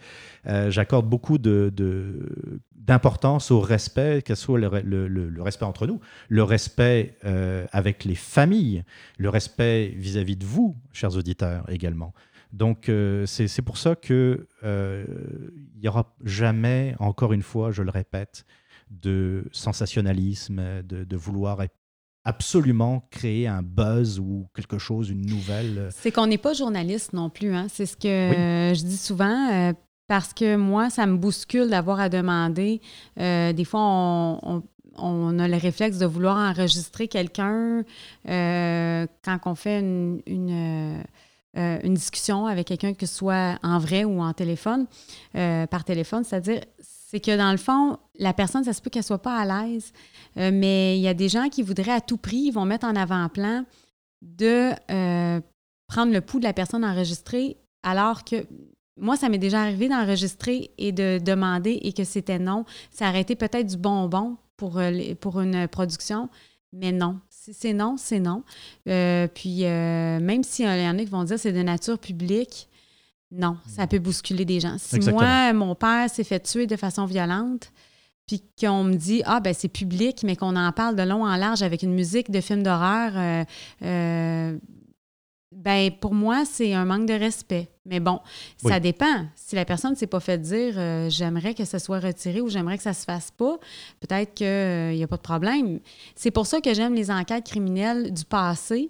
Speaker 1: Euh, j'accorde beaucoup d'importance au respect, que ce soit le, respect entre nous, le respect euh, avec les familles, le respect vis-à-vis de vous, chers auditeurs, également. Donc, euh, c'est pour ça qu'il n'y aura jamais, encore une fois, je le répète, de sensationnalisme, de, vouloir absolument créer un buzz ou quelque chose, une nouvelle. Euh.
Speaker 2: C'est qu'on n'est pas journaliste non plus. Hein? C'est ce que je dis souvent. Euh, parce que moi, ça me bouscule d'avoir à demander. Euh, des fois, on, a le réflexe de vouloir enregistrer quelqu'un quand on fait une, une, discussion avec quelqu'un, que ce soit en vrai ou en téléphone, par téléphone. C'est-à-dire, c'est que dans le fond, la personne, ça se peut qu'elle soit pas à l'aise, euh, mais il y a des gens qui voudraient à tout prix, ils vont mettre en avant-plan de euh, prendre le pouls de la personne enregistrée alors que moi, ça m'est déjà arrivé d'enregistrer et de demander et que c'était non. Ça aurait été peut-être du bonbon pour, euh, pour une production, mais non. Si c'est non, c'est non. Puis, même s'il y en a qui vont dire c'est de nature publique, non, ça peut bousculer des gens. Si moi, mon père s'est fait tuer de façon violente, puis qu'on me dit ah ben c'est public mais qu'on en parle de long en large avec une musique de film d'horreur euh, euh, ben pour moi c'est un manque de respect mais bon ça dépend. Si la personne ne s'est pas fait dire euh, j'aimerais que ça soit retiré ou j'aimerais que ça se fasse pas peut-être qu'il n'y a pas de problème. C'est pour ça que j'aime les enquêtes criminelles du passé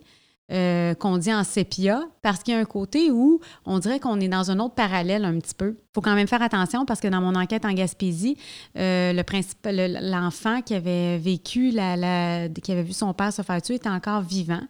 Speaker 2: euh, qu'on dit en sépia, parce qu'il y a un côté où on dirait qu'on est dans un autre parallèle un petit peu. Il faut quand même faire attention parce que dans mon enquête en Gaspésie, euh, le l'enfant qui avait vécu, la, qui avait vu son père se faire tuer était encore vivant.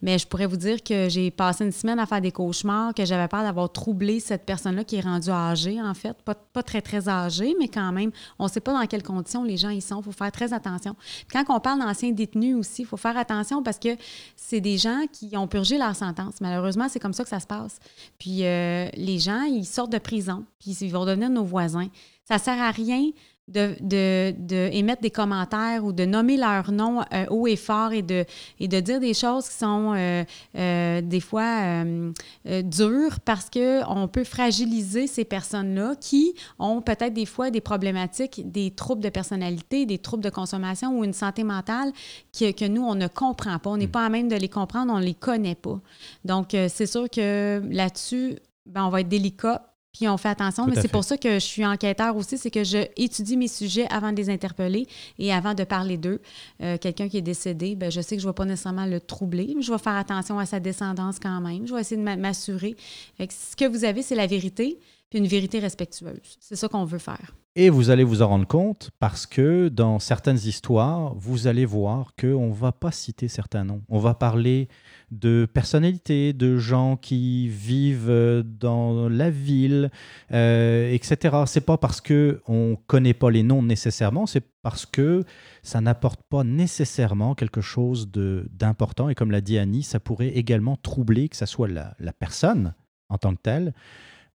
Speaker 2: Mais je pourrais vous dire que j'ai passé une semaine à faire des cauchemars, que j'avais peur d'avoir troublé cette personne-là qui est rendue âgée, en fait. Pas, pas très, très âgée, mais quand même, on ne sait pas dans quelles conditions les gens y sont. Il faut faire très attention. Quand on parle d'anciens détenus aussi, il faut faire attention parce que c'est des gens qui qui ont purgé leur sentence. Malheureusement, c'est comme ça que ça se passe. Puis euh, les gens, ils sortent de prison, puis ils vont devenir nos voisins. Ça sert à rien de, de, émettre des commentaires ou de nommer leur nom euh, haut et fort et de, et de dire des choses qui sont euh, euh, des fois dures parce qu'on peut fragiliser ces personnes-là qui ont peut-être des fois des problématiques, des troubles de personnalité, des troubles de consommation ou une santé mentale que, que nous, on ne comprend pas. On n'est mm. pas à même de les comprendre, on ne les connaît pas. Donc, c'est sûr que là-dessus, ben, on va être délicat puis on fait attention, mais c'est pour ça que je suis enquêteur aussi, c'est que je étudie mes sujets avant de les interpeller et avant de parler d'eux. Euh, quelqu'un qui est décédé, ben, je sais que je ne vais pas nécessairement le troubler, mais je vais faire attention à sa descendance quand même. Je vais essayer de m'assurer. Ce que vous avez, c'est la vérité, puis une vérité respectueuse. C'est ça qu'on veut faire.
Speaker 1: Et vous allez vous en rendre compte parce que dans certaines histoires, vous allez voir qu'on ne va pas citer certains noms. On va parler de personnalités, de gens qui vivent euh, dans la ville, euh, etc. C'est pas parce que on connaît pas les noms nécessairement, c'est parce que ça n'apporte pas nécessairement quelque chose d'important. Et comme l'a dit Annie, ça pourrait également troubler que ce soit la personne en tant que telle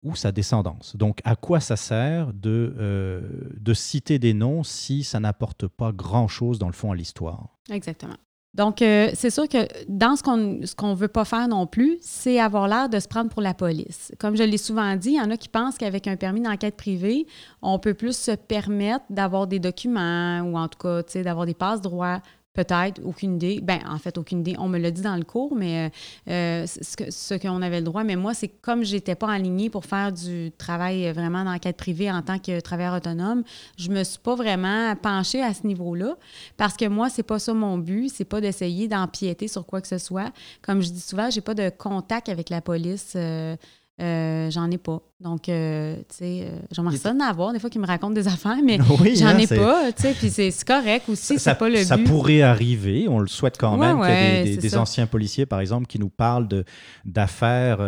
Speaker 1: ou sa descendance. Donc, à quoi ça sert de, euh, de citer des noms si ça n'apporte pas grand-chose dans le fond à l'histoire?
Speaker 2: Exactement. Donc, euh, c'est sûr que dans ce qu'on ne veut pas faire non plus, c'est avoir l'air de se prendre pour la police. Comme je l'ai souvent dit, il y en a qui pensent qu'avec un permis d'enquête privée, on peut plus se permettre d'avoir des documents ou en tout cas, d'avoir des passe-droits Peut-être, aucune idée. Ben, en fait, aucune idée. On me l'a dit dans le cours, mais euh, euh, ce qu'on avait le droit. Mais moi, c'est comme j'étais pas alignée pour faire du travail vraiment d'enquête privée en tant que travailleur autonome, je me suis pas vraiment penchée à ce niveau-là parce que moi, c'est pas ça mon but. C'est pas d'essayer d'empiéter sur quoi que ce soit. Comme je dis souvent, j'ai pas de contact avec la police. Euh, euh, j'en ai pas. Donc, euh, tu sais, euh, j'aimerais ça d'en avoir des fois qui me racontent des <laughs> affaires, mais <laughs> j'en hein, ai pas, tu sais, puis c'est correct aussi, c'est pas le
Speaker 1: ça
Speaker 2: but.
Speaker 1: Pourrait arriver, on le souhaite quand même, qu'il y ait des, anciens policiers, par exemple, qui nous parlent d'affaires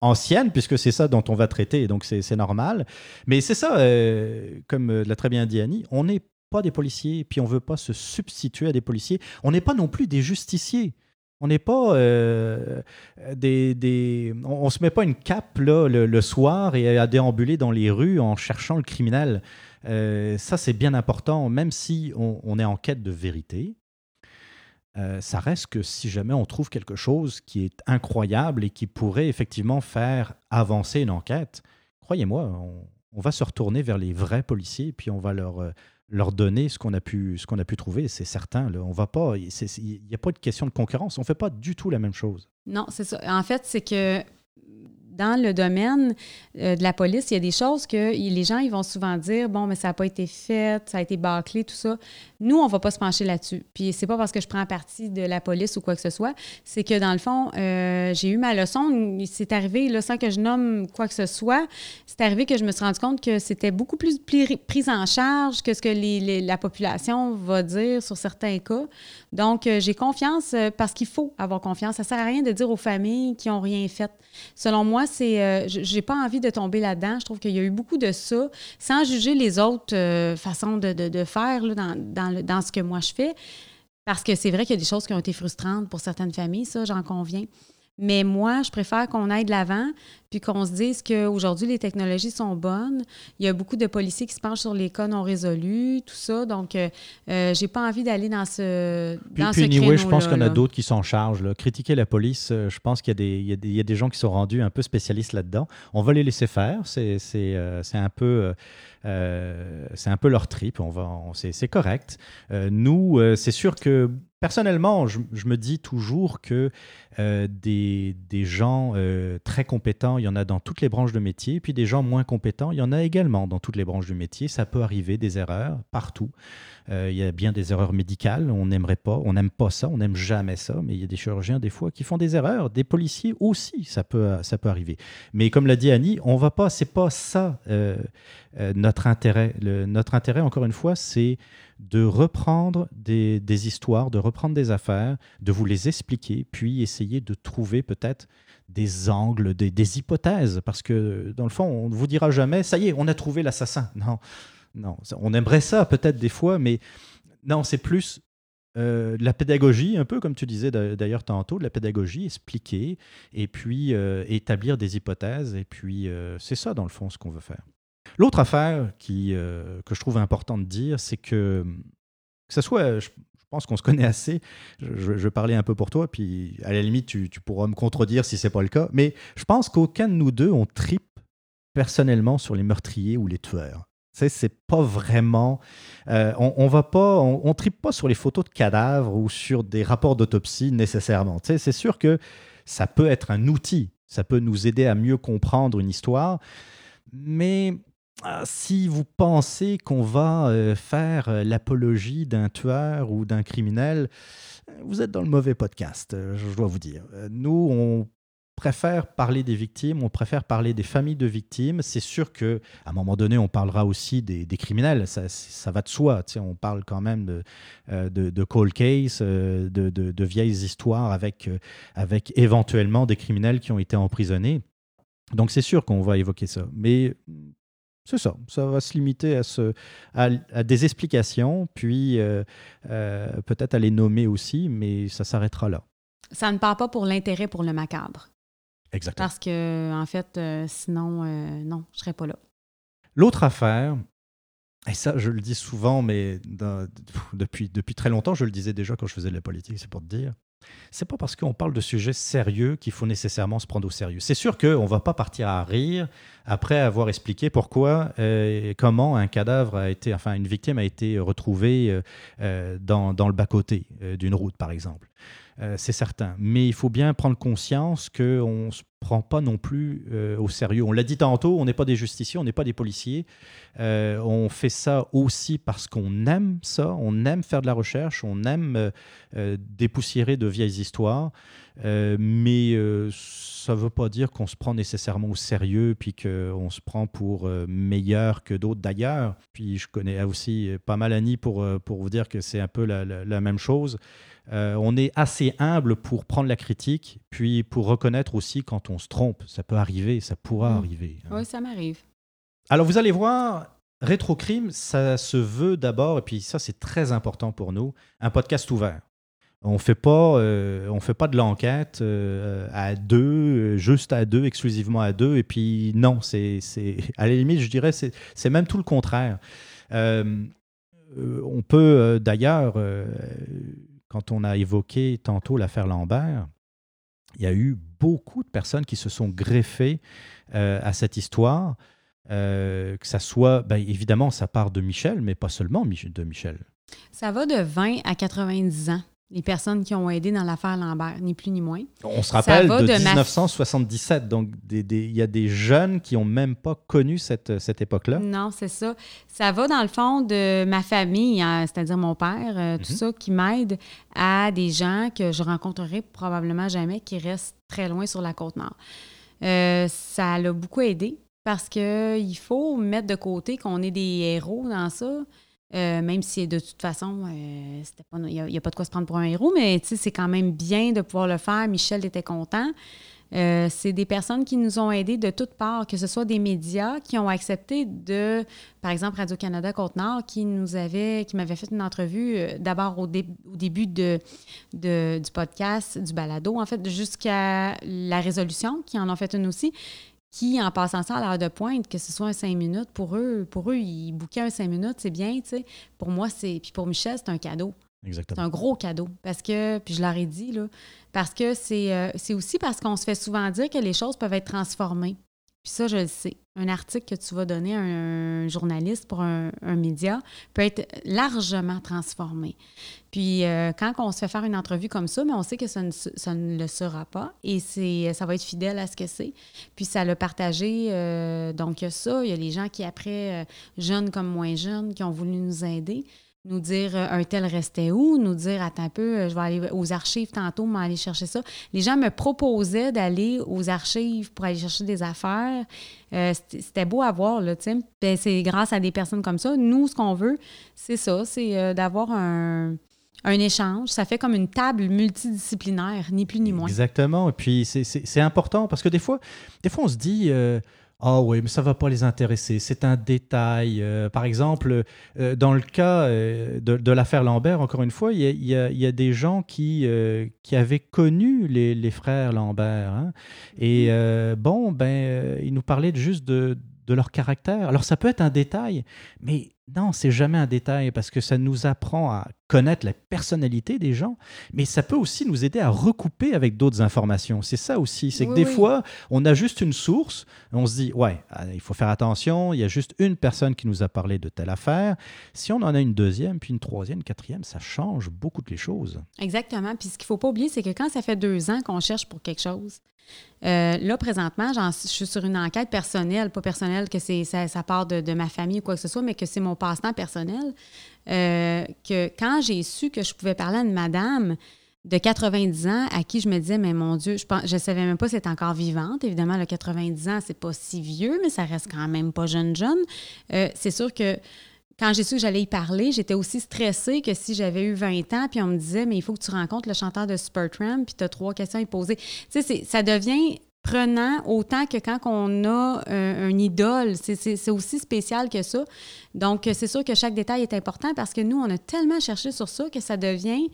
Speaker 1: anciennes, puisque c'est ça dont on va traiter, donc c'est normal. Mais c'est ça, comme l'a très bien dit Annie, on n'est pas des policiers, puis on veut pas se substituer à des policiers. On n'est pas non plus des justiciers. On n'est pas euh, des, On ne se met pas une cape là, le, soir et à déambuler dans les rues en cherchant le criminel. Euh, ça, c'est bien important, même si on, est en quête de vérité. Euh, ça reste que si jamais on trouve quelque chose qui est incroyable et qui pourrait effectivement faire avancer une enquête, croyez-moi, on, on, va se retourner vers les vrais policiers et puis on va leur leur donner ce qu'on a pu, ce qu'on a pu trouver, c'est certain. On va pas, il n'y a pas de question de concurrence. On fait pas du tout la même chose.
Speaker 2: Non, c'est ça. En fait, c'est que dans le domaine euh, de la police, il y a des choses que les gens ils vont souvent dire bon, mais ça n'a pas été fait, ça a été bâclé, tout ça. Nous, on ne va pas se pencher là-dessus. Puis c'est pas parce que je prends partie de la police ou quoi que ce soit, c'est que dans le fond, euh, j'ai eu ma leçon. C'est arrivé, sans que je nomme quoi que ce soit, c'est arrivé que je me suis rendu compte que c'était beaucoup plus pris en charge que ce que la population va dire sur certains cas. Donc, euh, j'ai confiance parce qu'il faut avoir confiance. Ça ne sert à rien de dire aux familles qui n'ont rien fait. Selon moi, c'est, euh, j'ai pas envie de tomber là-dedans. Je trouve qu'il y a eu beaucoup de ça, sans juger les autres euh, façons de, faire dans, dans, ce que moi je fais. Parce que c'est vrai qu'il y a des choses qui ont été frustrantes pour certaines familles, ça, j'en conviens. Mais moi, je préfère qu'on aille de l'avant, puis qu'on se dise qu'aujourd'hui, les technologies sont bonnes. Il y a beaucoup de policiers qui se penchent sur les cas non résolus, tout ça. Donc, euh, euh j'ai pas envie d'aller dans ce
Speaker 1: puis,
Speaker 2: dans
Speaker 1: puis
Speaker 2: ce
Speaker 1: anyway, je pense
Speaker 2: créneau-là,
Speaker 1: qu'il y en a d'autres qui s'en chargent. là. Critiquer la police, euh, je pense qu'il y, a des- il y y a des gens qui sont rendus un peu spécialistes là-dedans. On va les laisser faire. C'est euh, un peu... euh, euh, c'est un peu leur trip, on va, on- c'est c'est correct. Nous, c'est sûr que personnellement, je, me dis toujours que euh, des, des gens euh, très compétents, il y en a dans toutes les branches de métier, puis des gens moins compétents, il y en a également dans toutes les branches du métier. Ça peut arriver, des erreurs, partout. Euh, il y a bien des erreurs médicales, on n'aimerait pas, on n'aime pas ça, on n'aime jamais ça, mais il y a des chirurgiens des fois qui font des erreurs, des policiers aussi, ça peut, ça peut arriver. Mais comme l'a dit Annie, on va pas, c'est pas ça notre intérêt. Notre intérêt, encore une fois, c'est de reprendre des, des histoires, de reprendre des affaires, de vous les expliquer, puis essayer de trouver peut-être des angles, des, des hypothèses, parce que dans le fond, on ne vous dira jamais, ça y est, on a trouvé l'assassin. <laughs> Non, non, on aimerait ça peut-être des fois, mais non, c'est plus euh, la pédagogie, un peu comme tu disais d'a- d'ailleurs tantôt, la pédagogie, expliquer, et puis euh, établir des hypothèses, et puis euh, c'est ça dans le fond ce qu'on veut faire. L'autre affaire qui, euh, que je trouve important de dire, c'est que que ce soit, je, pense qu'on se connaît assez, je, vais parler un peu pour toi, puis à la limite, tu, pourras me contredire si c'est pas le cas, mais je pense qu'aucun de nous deux, on tripe personnellement sur les meurtriers ou les tueurs. C'est pas vraiment. euh, on, on va pas. On, on tripe pas sur les photos de cadavres ou sur des rapports d'autopsie nécessairement. C'est sûr que ça peut être un outil. Ça peut nous aider à mieux comprendre une histoire. Mais si vous pensez qu'on va euh, faire euh, l'apologie d'un tueur ou d'un criminel, vous êtes dans le mauvais podcast, euh, je dois vous dire. Nous, on préfère parler des victimes, on préfère parler des familles de victimes. C'est sûr que à un moment donné, on parlera aussi des, criminels. Ça, va de soi. Tu on parle quand même de, de, cold case, de, vieilles histoires avec, avec éventuellement des criminels qui ont été emprisonnés. Donc c'est sûr qu'on va évoquer ça. Mais c'est ça. Ça va se limiter à, ce, à, à des explications, puis euh, euh, peut-être à les nommer aussi, mais ça s'arrêtera là.
Speaker 2: Ça ne part pas pour l'intérêt pour le macabre.
Speaker 1: Exactement.
Speaker 2: Parce que, en fait, euh, sinon, non, je serais pas là.
Speaker 1: L'autre affaire, et ça je le dis souvent, mais depuis, depuis très longtemps, je le disais déjà quand je faisais de la politique, c'est pour te dire, c'est pas parce qu'on parle de sujets sérieux qu'il faut nécessairement se prendre au sérieux. C'est sûr qu'on va pas partir à rire après avoir expliqué pourquoi, euh, comment un cadavre a été, enfin une victime a été retrouvée euh, euh, dans, dans le bas-côté d'une route, par exemple. Euh, c'est certain. Mais il faut bien prendre conscience qu'on ne se prend pas non plus euh, au sérieux. On l'a dit tantôt, on n'est pas des justiciers, on n'est pas des policiers. Euh, on fait ça aussi parce qu'on aime ça, on aime faire de la recherche, on aime dépoussiérer de vieilles histoires. Mais ça ne veut pas dire qu'on se prend nécessairement au sérieux puis qu'on se prend pour meilleur que d'autres d'ailleurs. Puis je connais aussi pas mal Annie pour, pour vous dire que c'est un peu la même chose. Euh, on est assez humble pour prendre la critique, puis pour reconnaître aussi quand on se trompe. Ça peut arriver, ça pourra
Speaker 2: Mm.
Speaker 1: arriver. hein.
Speaker 2: Oui, ça m'arrive.
Speaker 1: Alors vous allez voir, Rétrocrime, ça se veut d'abord, et puis ça c'est très important pour nous, un podcast ouvert. On fait pas, euh, on fait pas de l'enquête euh, à deux, juste à deux, exclusivement à deux. Et puis non, c'est, à la limite, je dirais, c'est, même tout le contraire. Euh, on peut d'ailleurs, quand on a évoqué tantôt l'affaire Lambert, il y a eu beaucoup de personnes qui se sont greffées euh, à cette histoire. Euh, que ça soit, ben, évidemment, ça part de Michel, mais pas seulement de Michel.
Speaker 2: Ça va de 20 à 90 ans, les personnes qui ont aidé dans l'affaire Lambert, ni plus ni moins.
Speaker 1: On se rappelle de,
Speaker 2: de ma-
Speaker 1: 1977, donc il y a des jeunes qui n'ont même pas connu cette, cette époque-là.
Speaker 2: Non, c'est ça. Ça va dans le fond de ma famille, hein, c'est-à-dire mon père, euh, tout
Speaker 1: Mhm.
Speaker 2: ça qui m'aide à des gens que je rencontrerai probablement jamais qui restent très loin sur la côte nord. Euh, ça l'a beaucoup aidé parce qu'il faut mettre de côté qu'on est des héros dans ça. Euh, même si de toute façon, euh, il n'y a, pas de quoi se prendre pour un héros, mais c'est quand même bien de pouvoir le faire. Michel était content. Euh, c'est des personnes qui nous ont aidés de toutes parts, que ce soit des médias qui ont accepté de, par exemple Radio-Canada Côte-Nord, qui nous avait, qui m'avait fait une entrevue d'abord au, début de, du podcast, du balado, en fait, jusqu'à la résolution, qui en ont fait une aussi qui, en passant ça à l'heure de pointe, que ce soit un cinq minutes, pour eux, pour eux, ils bouquaient un cinq minutes, c'est bien, tu sais. Pour moi, c'est. Puis pour Michel, c'est un cadeau.
Speaker 1: Exactement.
Speaker 2: C'est un gros cadeau. Parce que, puis je leur ai dit, là, parce que c'est euh, aussi parce qu'on se fait souvent dire que les choses peuvent être transformées. Puis ça, je le sais. Un article que tu vas donner à un, journaliste pour un, média peut être largement transformé. Puis euh, quand on se fait faire une entrevue comme ça, mais on sait que ça ne, le sera pas et ça va être fidèle à ce que c'est. Puis ça l'a partagé. Euh, donc il y a ça. Il y a les gens qui, après, jeunes comme moins jeunes, qui ont voulu nous aider nous dire euh, un tel restait où, nous dire attends un peu, euh, je vais aller aux archives tantôt, m'aller chercher ça. Les gens me proposaient d'aller aux archives pour aller chercher des affaires. Euh, c'était beau à voir, là, tu sais. Ben, c'est grâce à des personnes comme ça. Nous, ce qu'on veut, c'est ça, c'est d'avoir un, un échange. Ça fait comme une table multidisciplinaire, ni plus ni moins.
Speaker 1: Exactement. Et puis, c'est important parce que des fois, des fois on se dit ah oui, mais ça va pas les intéresser. C'est un détail. Euh, par exemple, euh, dans le cas euh, de, l'affaire Lambert, encore une fois, il y, a, des gens qui, qui avaient connu les, frères Lambert. Hein. Et mhm. bon, ben, ils nous parlaient juste de, de leur caractère. Alors ça peut être un détail, mais non, c'est jamais un détail parce que ça nous apprend à connaître la personnalité des gens, mais ça peut aussi nous aider à recouper avec d'autres informations. C'est ça aussi, c'est que des fois, on a juste une source, on se dit, ouais, il faut faire attention, il y a juste une personne qui nous a parlé de telle affaire. Si on en a une deuxième, puis une troisième, une quatrième, ça change beaucoup de les choses.
Speaker 2: Exactement. Puis ce qu'il ne faut pas oublier, c'est que quand ça fait deux ans qu'on cherche pour quelque chose, euh, là, présentement, je suis sur une enquête personnelle, pas personnelle que ça, part de, ma famille ou quoi que ce soit, mais que c'est mon passe-temps personnel. Euh, que quand j'ai su que je pouvais parler à une madame de 90 ans à qui je me disais, mais mon Dieu, je ne savais même pas si elle était encore vivante. Évidemment, le 90 ans, c'est pas si vieux, mais ça reste quand même pas jeune jeune. Euh, c'est sûr que quand j'ai su que j'allais y parler, j'étais aussi stressée que si j'avais eu 20 ans, puis on me disait, mais il faut que tu rencontres le chanteur de Supertramp, puis tu as trois questions à lui poser. Tu sais, ça devient prenant autant que quand on a euh, un idole. C'est aussi spécial que ça. Donc, c'est sûr que chaque détail est important parce que nous, on a tellement cherché sur ça que ça devient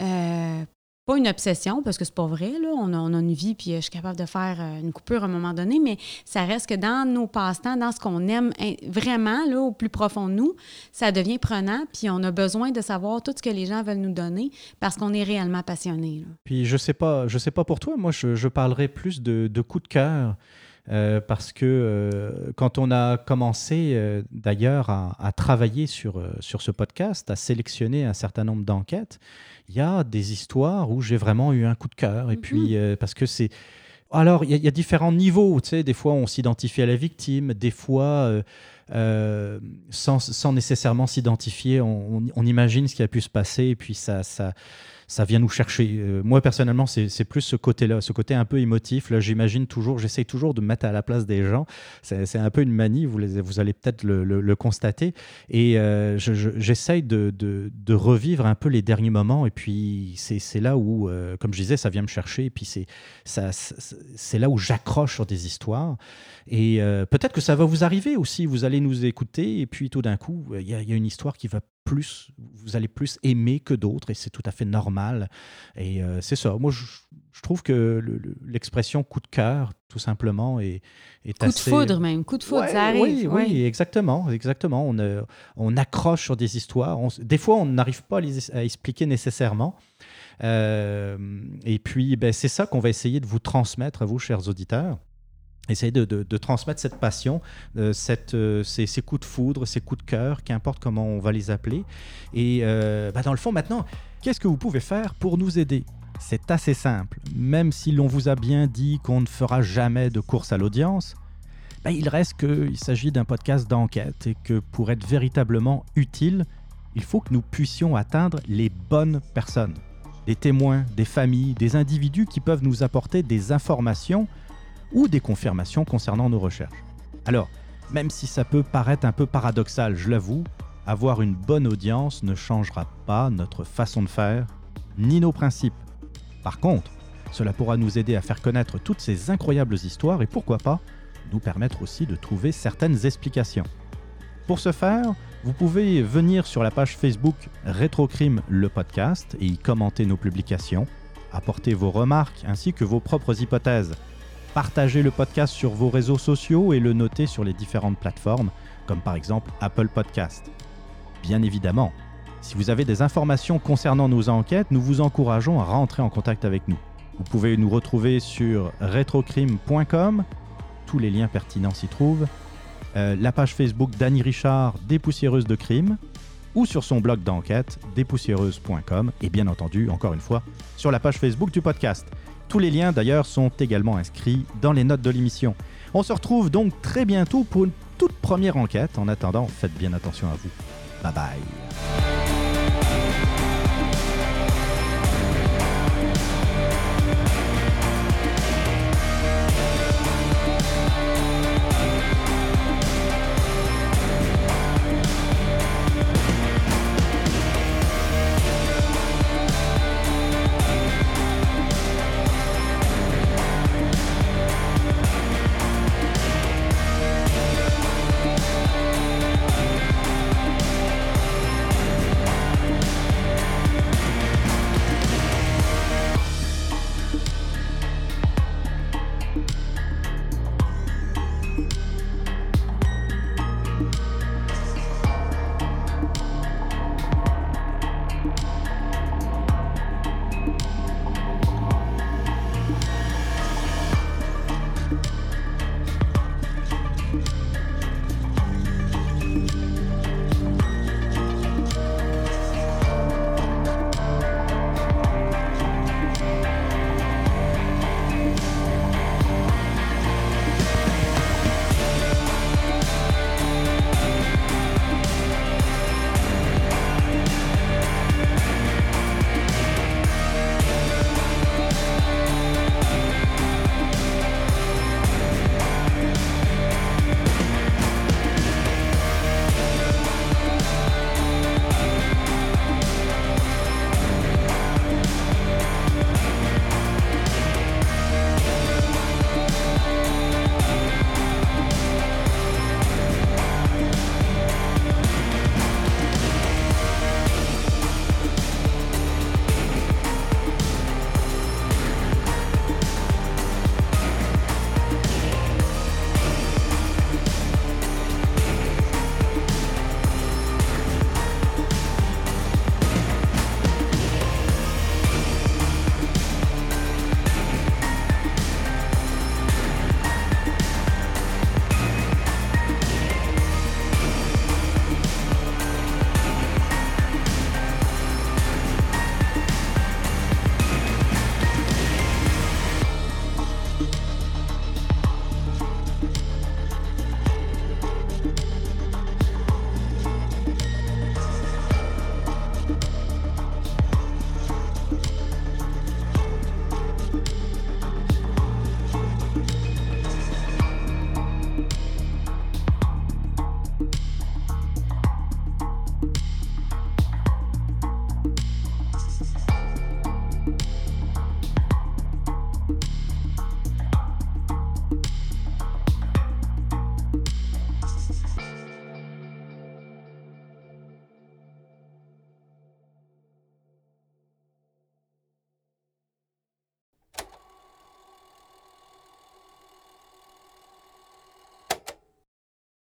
Speaker 2: euh, pas une obsession, parce que c'est pas vrai. On a, une vie, puis euh, je suis capable de faire euh, une coupure à un moment donné, mais ça reste que dans nos passe-temps, dans ce qu'on aime vraiment, là, au plus profond de nous, ça devient prenant, puis on a besoin de savoir tout ce que les gens veulent nous donner parce qu'on est réellement passionné.
Speaker 1: Puis je sais pas, je sais pas pour toi, moi, je, parlerai plus de, de coup de cœur. Euh, parce que quand on a commencé d'ailleurs à, à, travailler sur, sur ce podcast, à sélectionner un certain nombre d'enquêtes, il y a des histoires où j'ai vraiment eu un coup de cœur. Et puis, mhm. euh, parce que c'est. Alors, il y, a différents niveaux. Tu sais, des fois, on s'identifie à la victime, des fois, euh, euh, sans, sans, nécessairement s'identifier, on, on, imagine ce qui a pu se passer, et puis ça, ça, ça vient nous chercher. Euh, moi, personnellement, c'est plus ce côté-là, ce côté un peu émotif. Là, j'imagine toujours, j'essaye toujours de me mettre à la place des gens. C'est un peu une manie, vous, allez peut-être le, constater. Et euh, j'essaye de, revivre un peu les derniers moments. Et puis, c'est là où, euh, comme je disais, ça vient me chercher. Et puis, c'est là où j'accroche sur des histoires. Et peut-être que ça va vous arriver aussi. Vous allez nous écouter. Et puis, tout d'un coup, il y, a une histoire qui va plus, vous allez plus aimer que d'autres et c'est tout à fait normal. Et euh, c'est ça. Moi, je, trouve que l'expression coup de cœur, tout simplement, est, est
Speaker 2: coup
Speaker 1: assez.
Speaker 2: Coup de foudre même, coup de foudre, ça arrive.
Speaker 1: Oui, oui, exactement, exactement. On, euh, on accroche sur des histoires. des fois, on n'arrive pas à, expliquer nécessairement. Euh, et puis, ben, c'est ça qu'on va essayer de vous transmettre à vous, chers auditeurs essayer de, transmettre cette passion, euh, euh, ces, coups de foudre, ces coups de cœur, qu'importe comment on va les appeler. Et euh, bah, dans le fond, maintenant, qu'est-ce que vous pouvez faire pour nous aider? C'est assez simple. Même si l'on vous a bien dit qu'on ne fera jamais de course à l'audience, bah, il reste qu'il s'agit d'un podcast d'enquête et que pour être véritablement utile, il faut que nous puissions atteindre les bonnes personnes. Des témoins, des familles, des individus qui peuvent nous apporter des informations ou des confirmations concernant nos recherches. Alors, même si ça peut paraître un peu paradoxal, je l'avoue, avoir une bonne audience ne changera pas notre façon de faire, ni nos principes. Par contre, Cela pourra nous aider à faire connaître toutes ces incroyables histoires et pourquoi pas nous permettre aussi de trouver certaines explications. Pour ce faire, vous pouvez venir sur la page Facebook Rétrocrime le podcast et y commenter nos publications, apporter vos remarques ainsi que vos propres hypothèses. Partagez le podcast sur vos réseaux sociaux et le noter sur les différentes plateformes, comme par exemple Apple Podcast. Bien évidemment, si vous avez des informations concernant nos enquêtes, nous vous encourageons à rentrer en contact avec nous. Vous pouvez nous retrouver sur retrocrime.com, tous les liens pertinents s'y trouvent, euh, la page Facebook d'Annie Richard, Dépoussiéreuse de crime, ou sur son blog d'enquête, dépoussiéreuse.com, et bien entendu, encore une fois, sur la page Facebook du podcast. Tous les liens d'ailleurs sont également inscrits dans les notes de l'émission. On se retrouve donc très bientôt pour une toute première enquête. En attendant, faites bien attention à vous. Bye bye.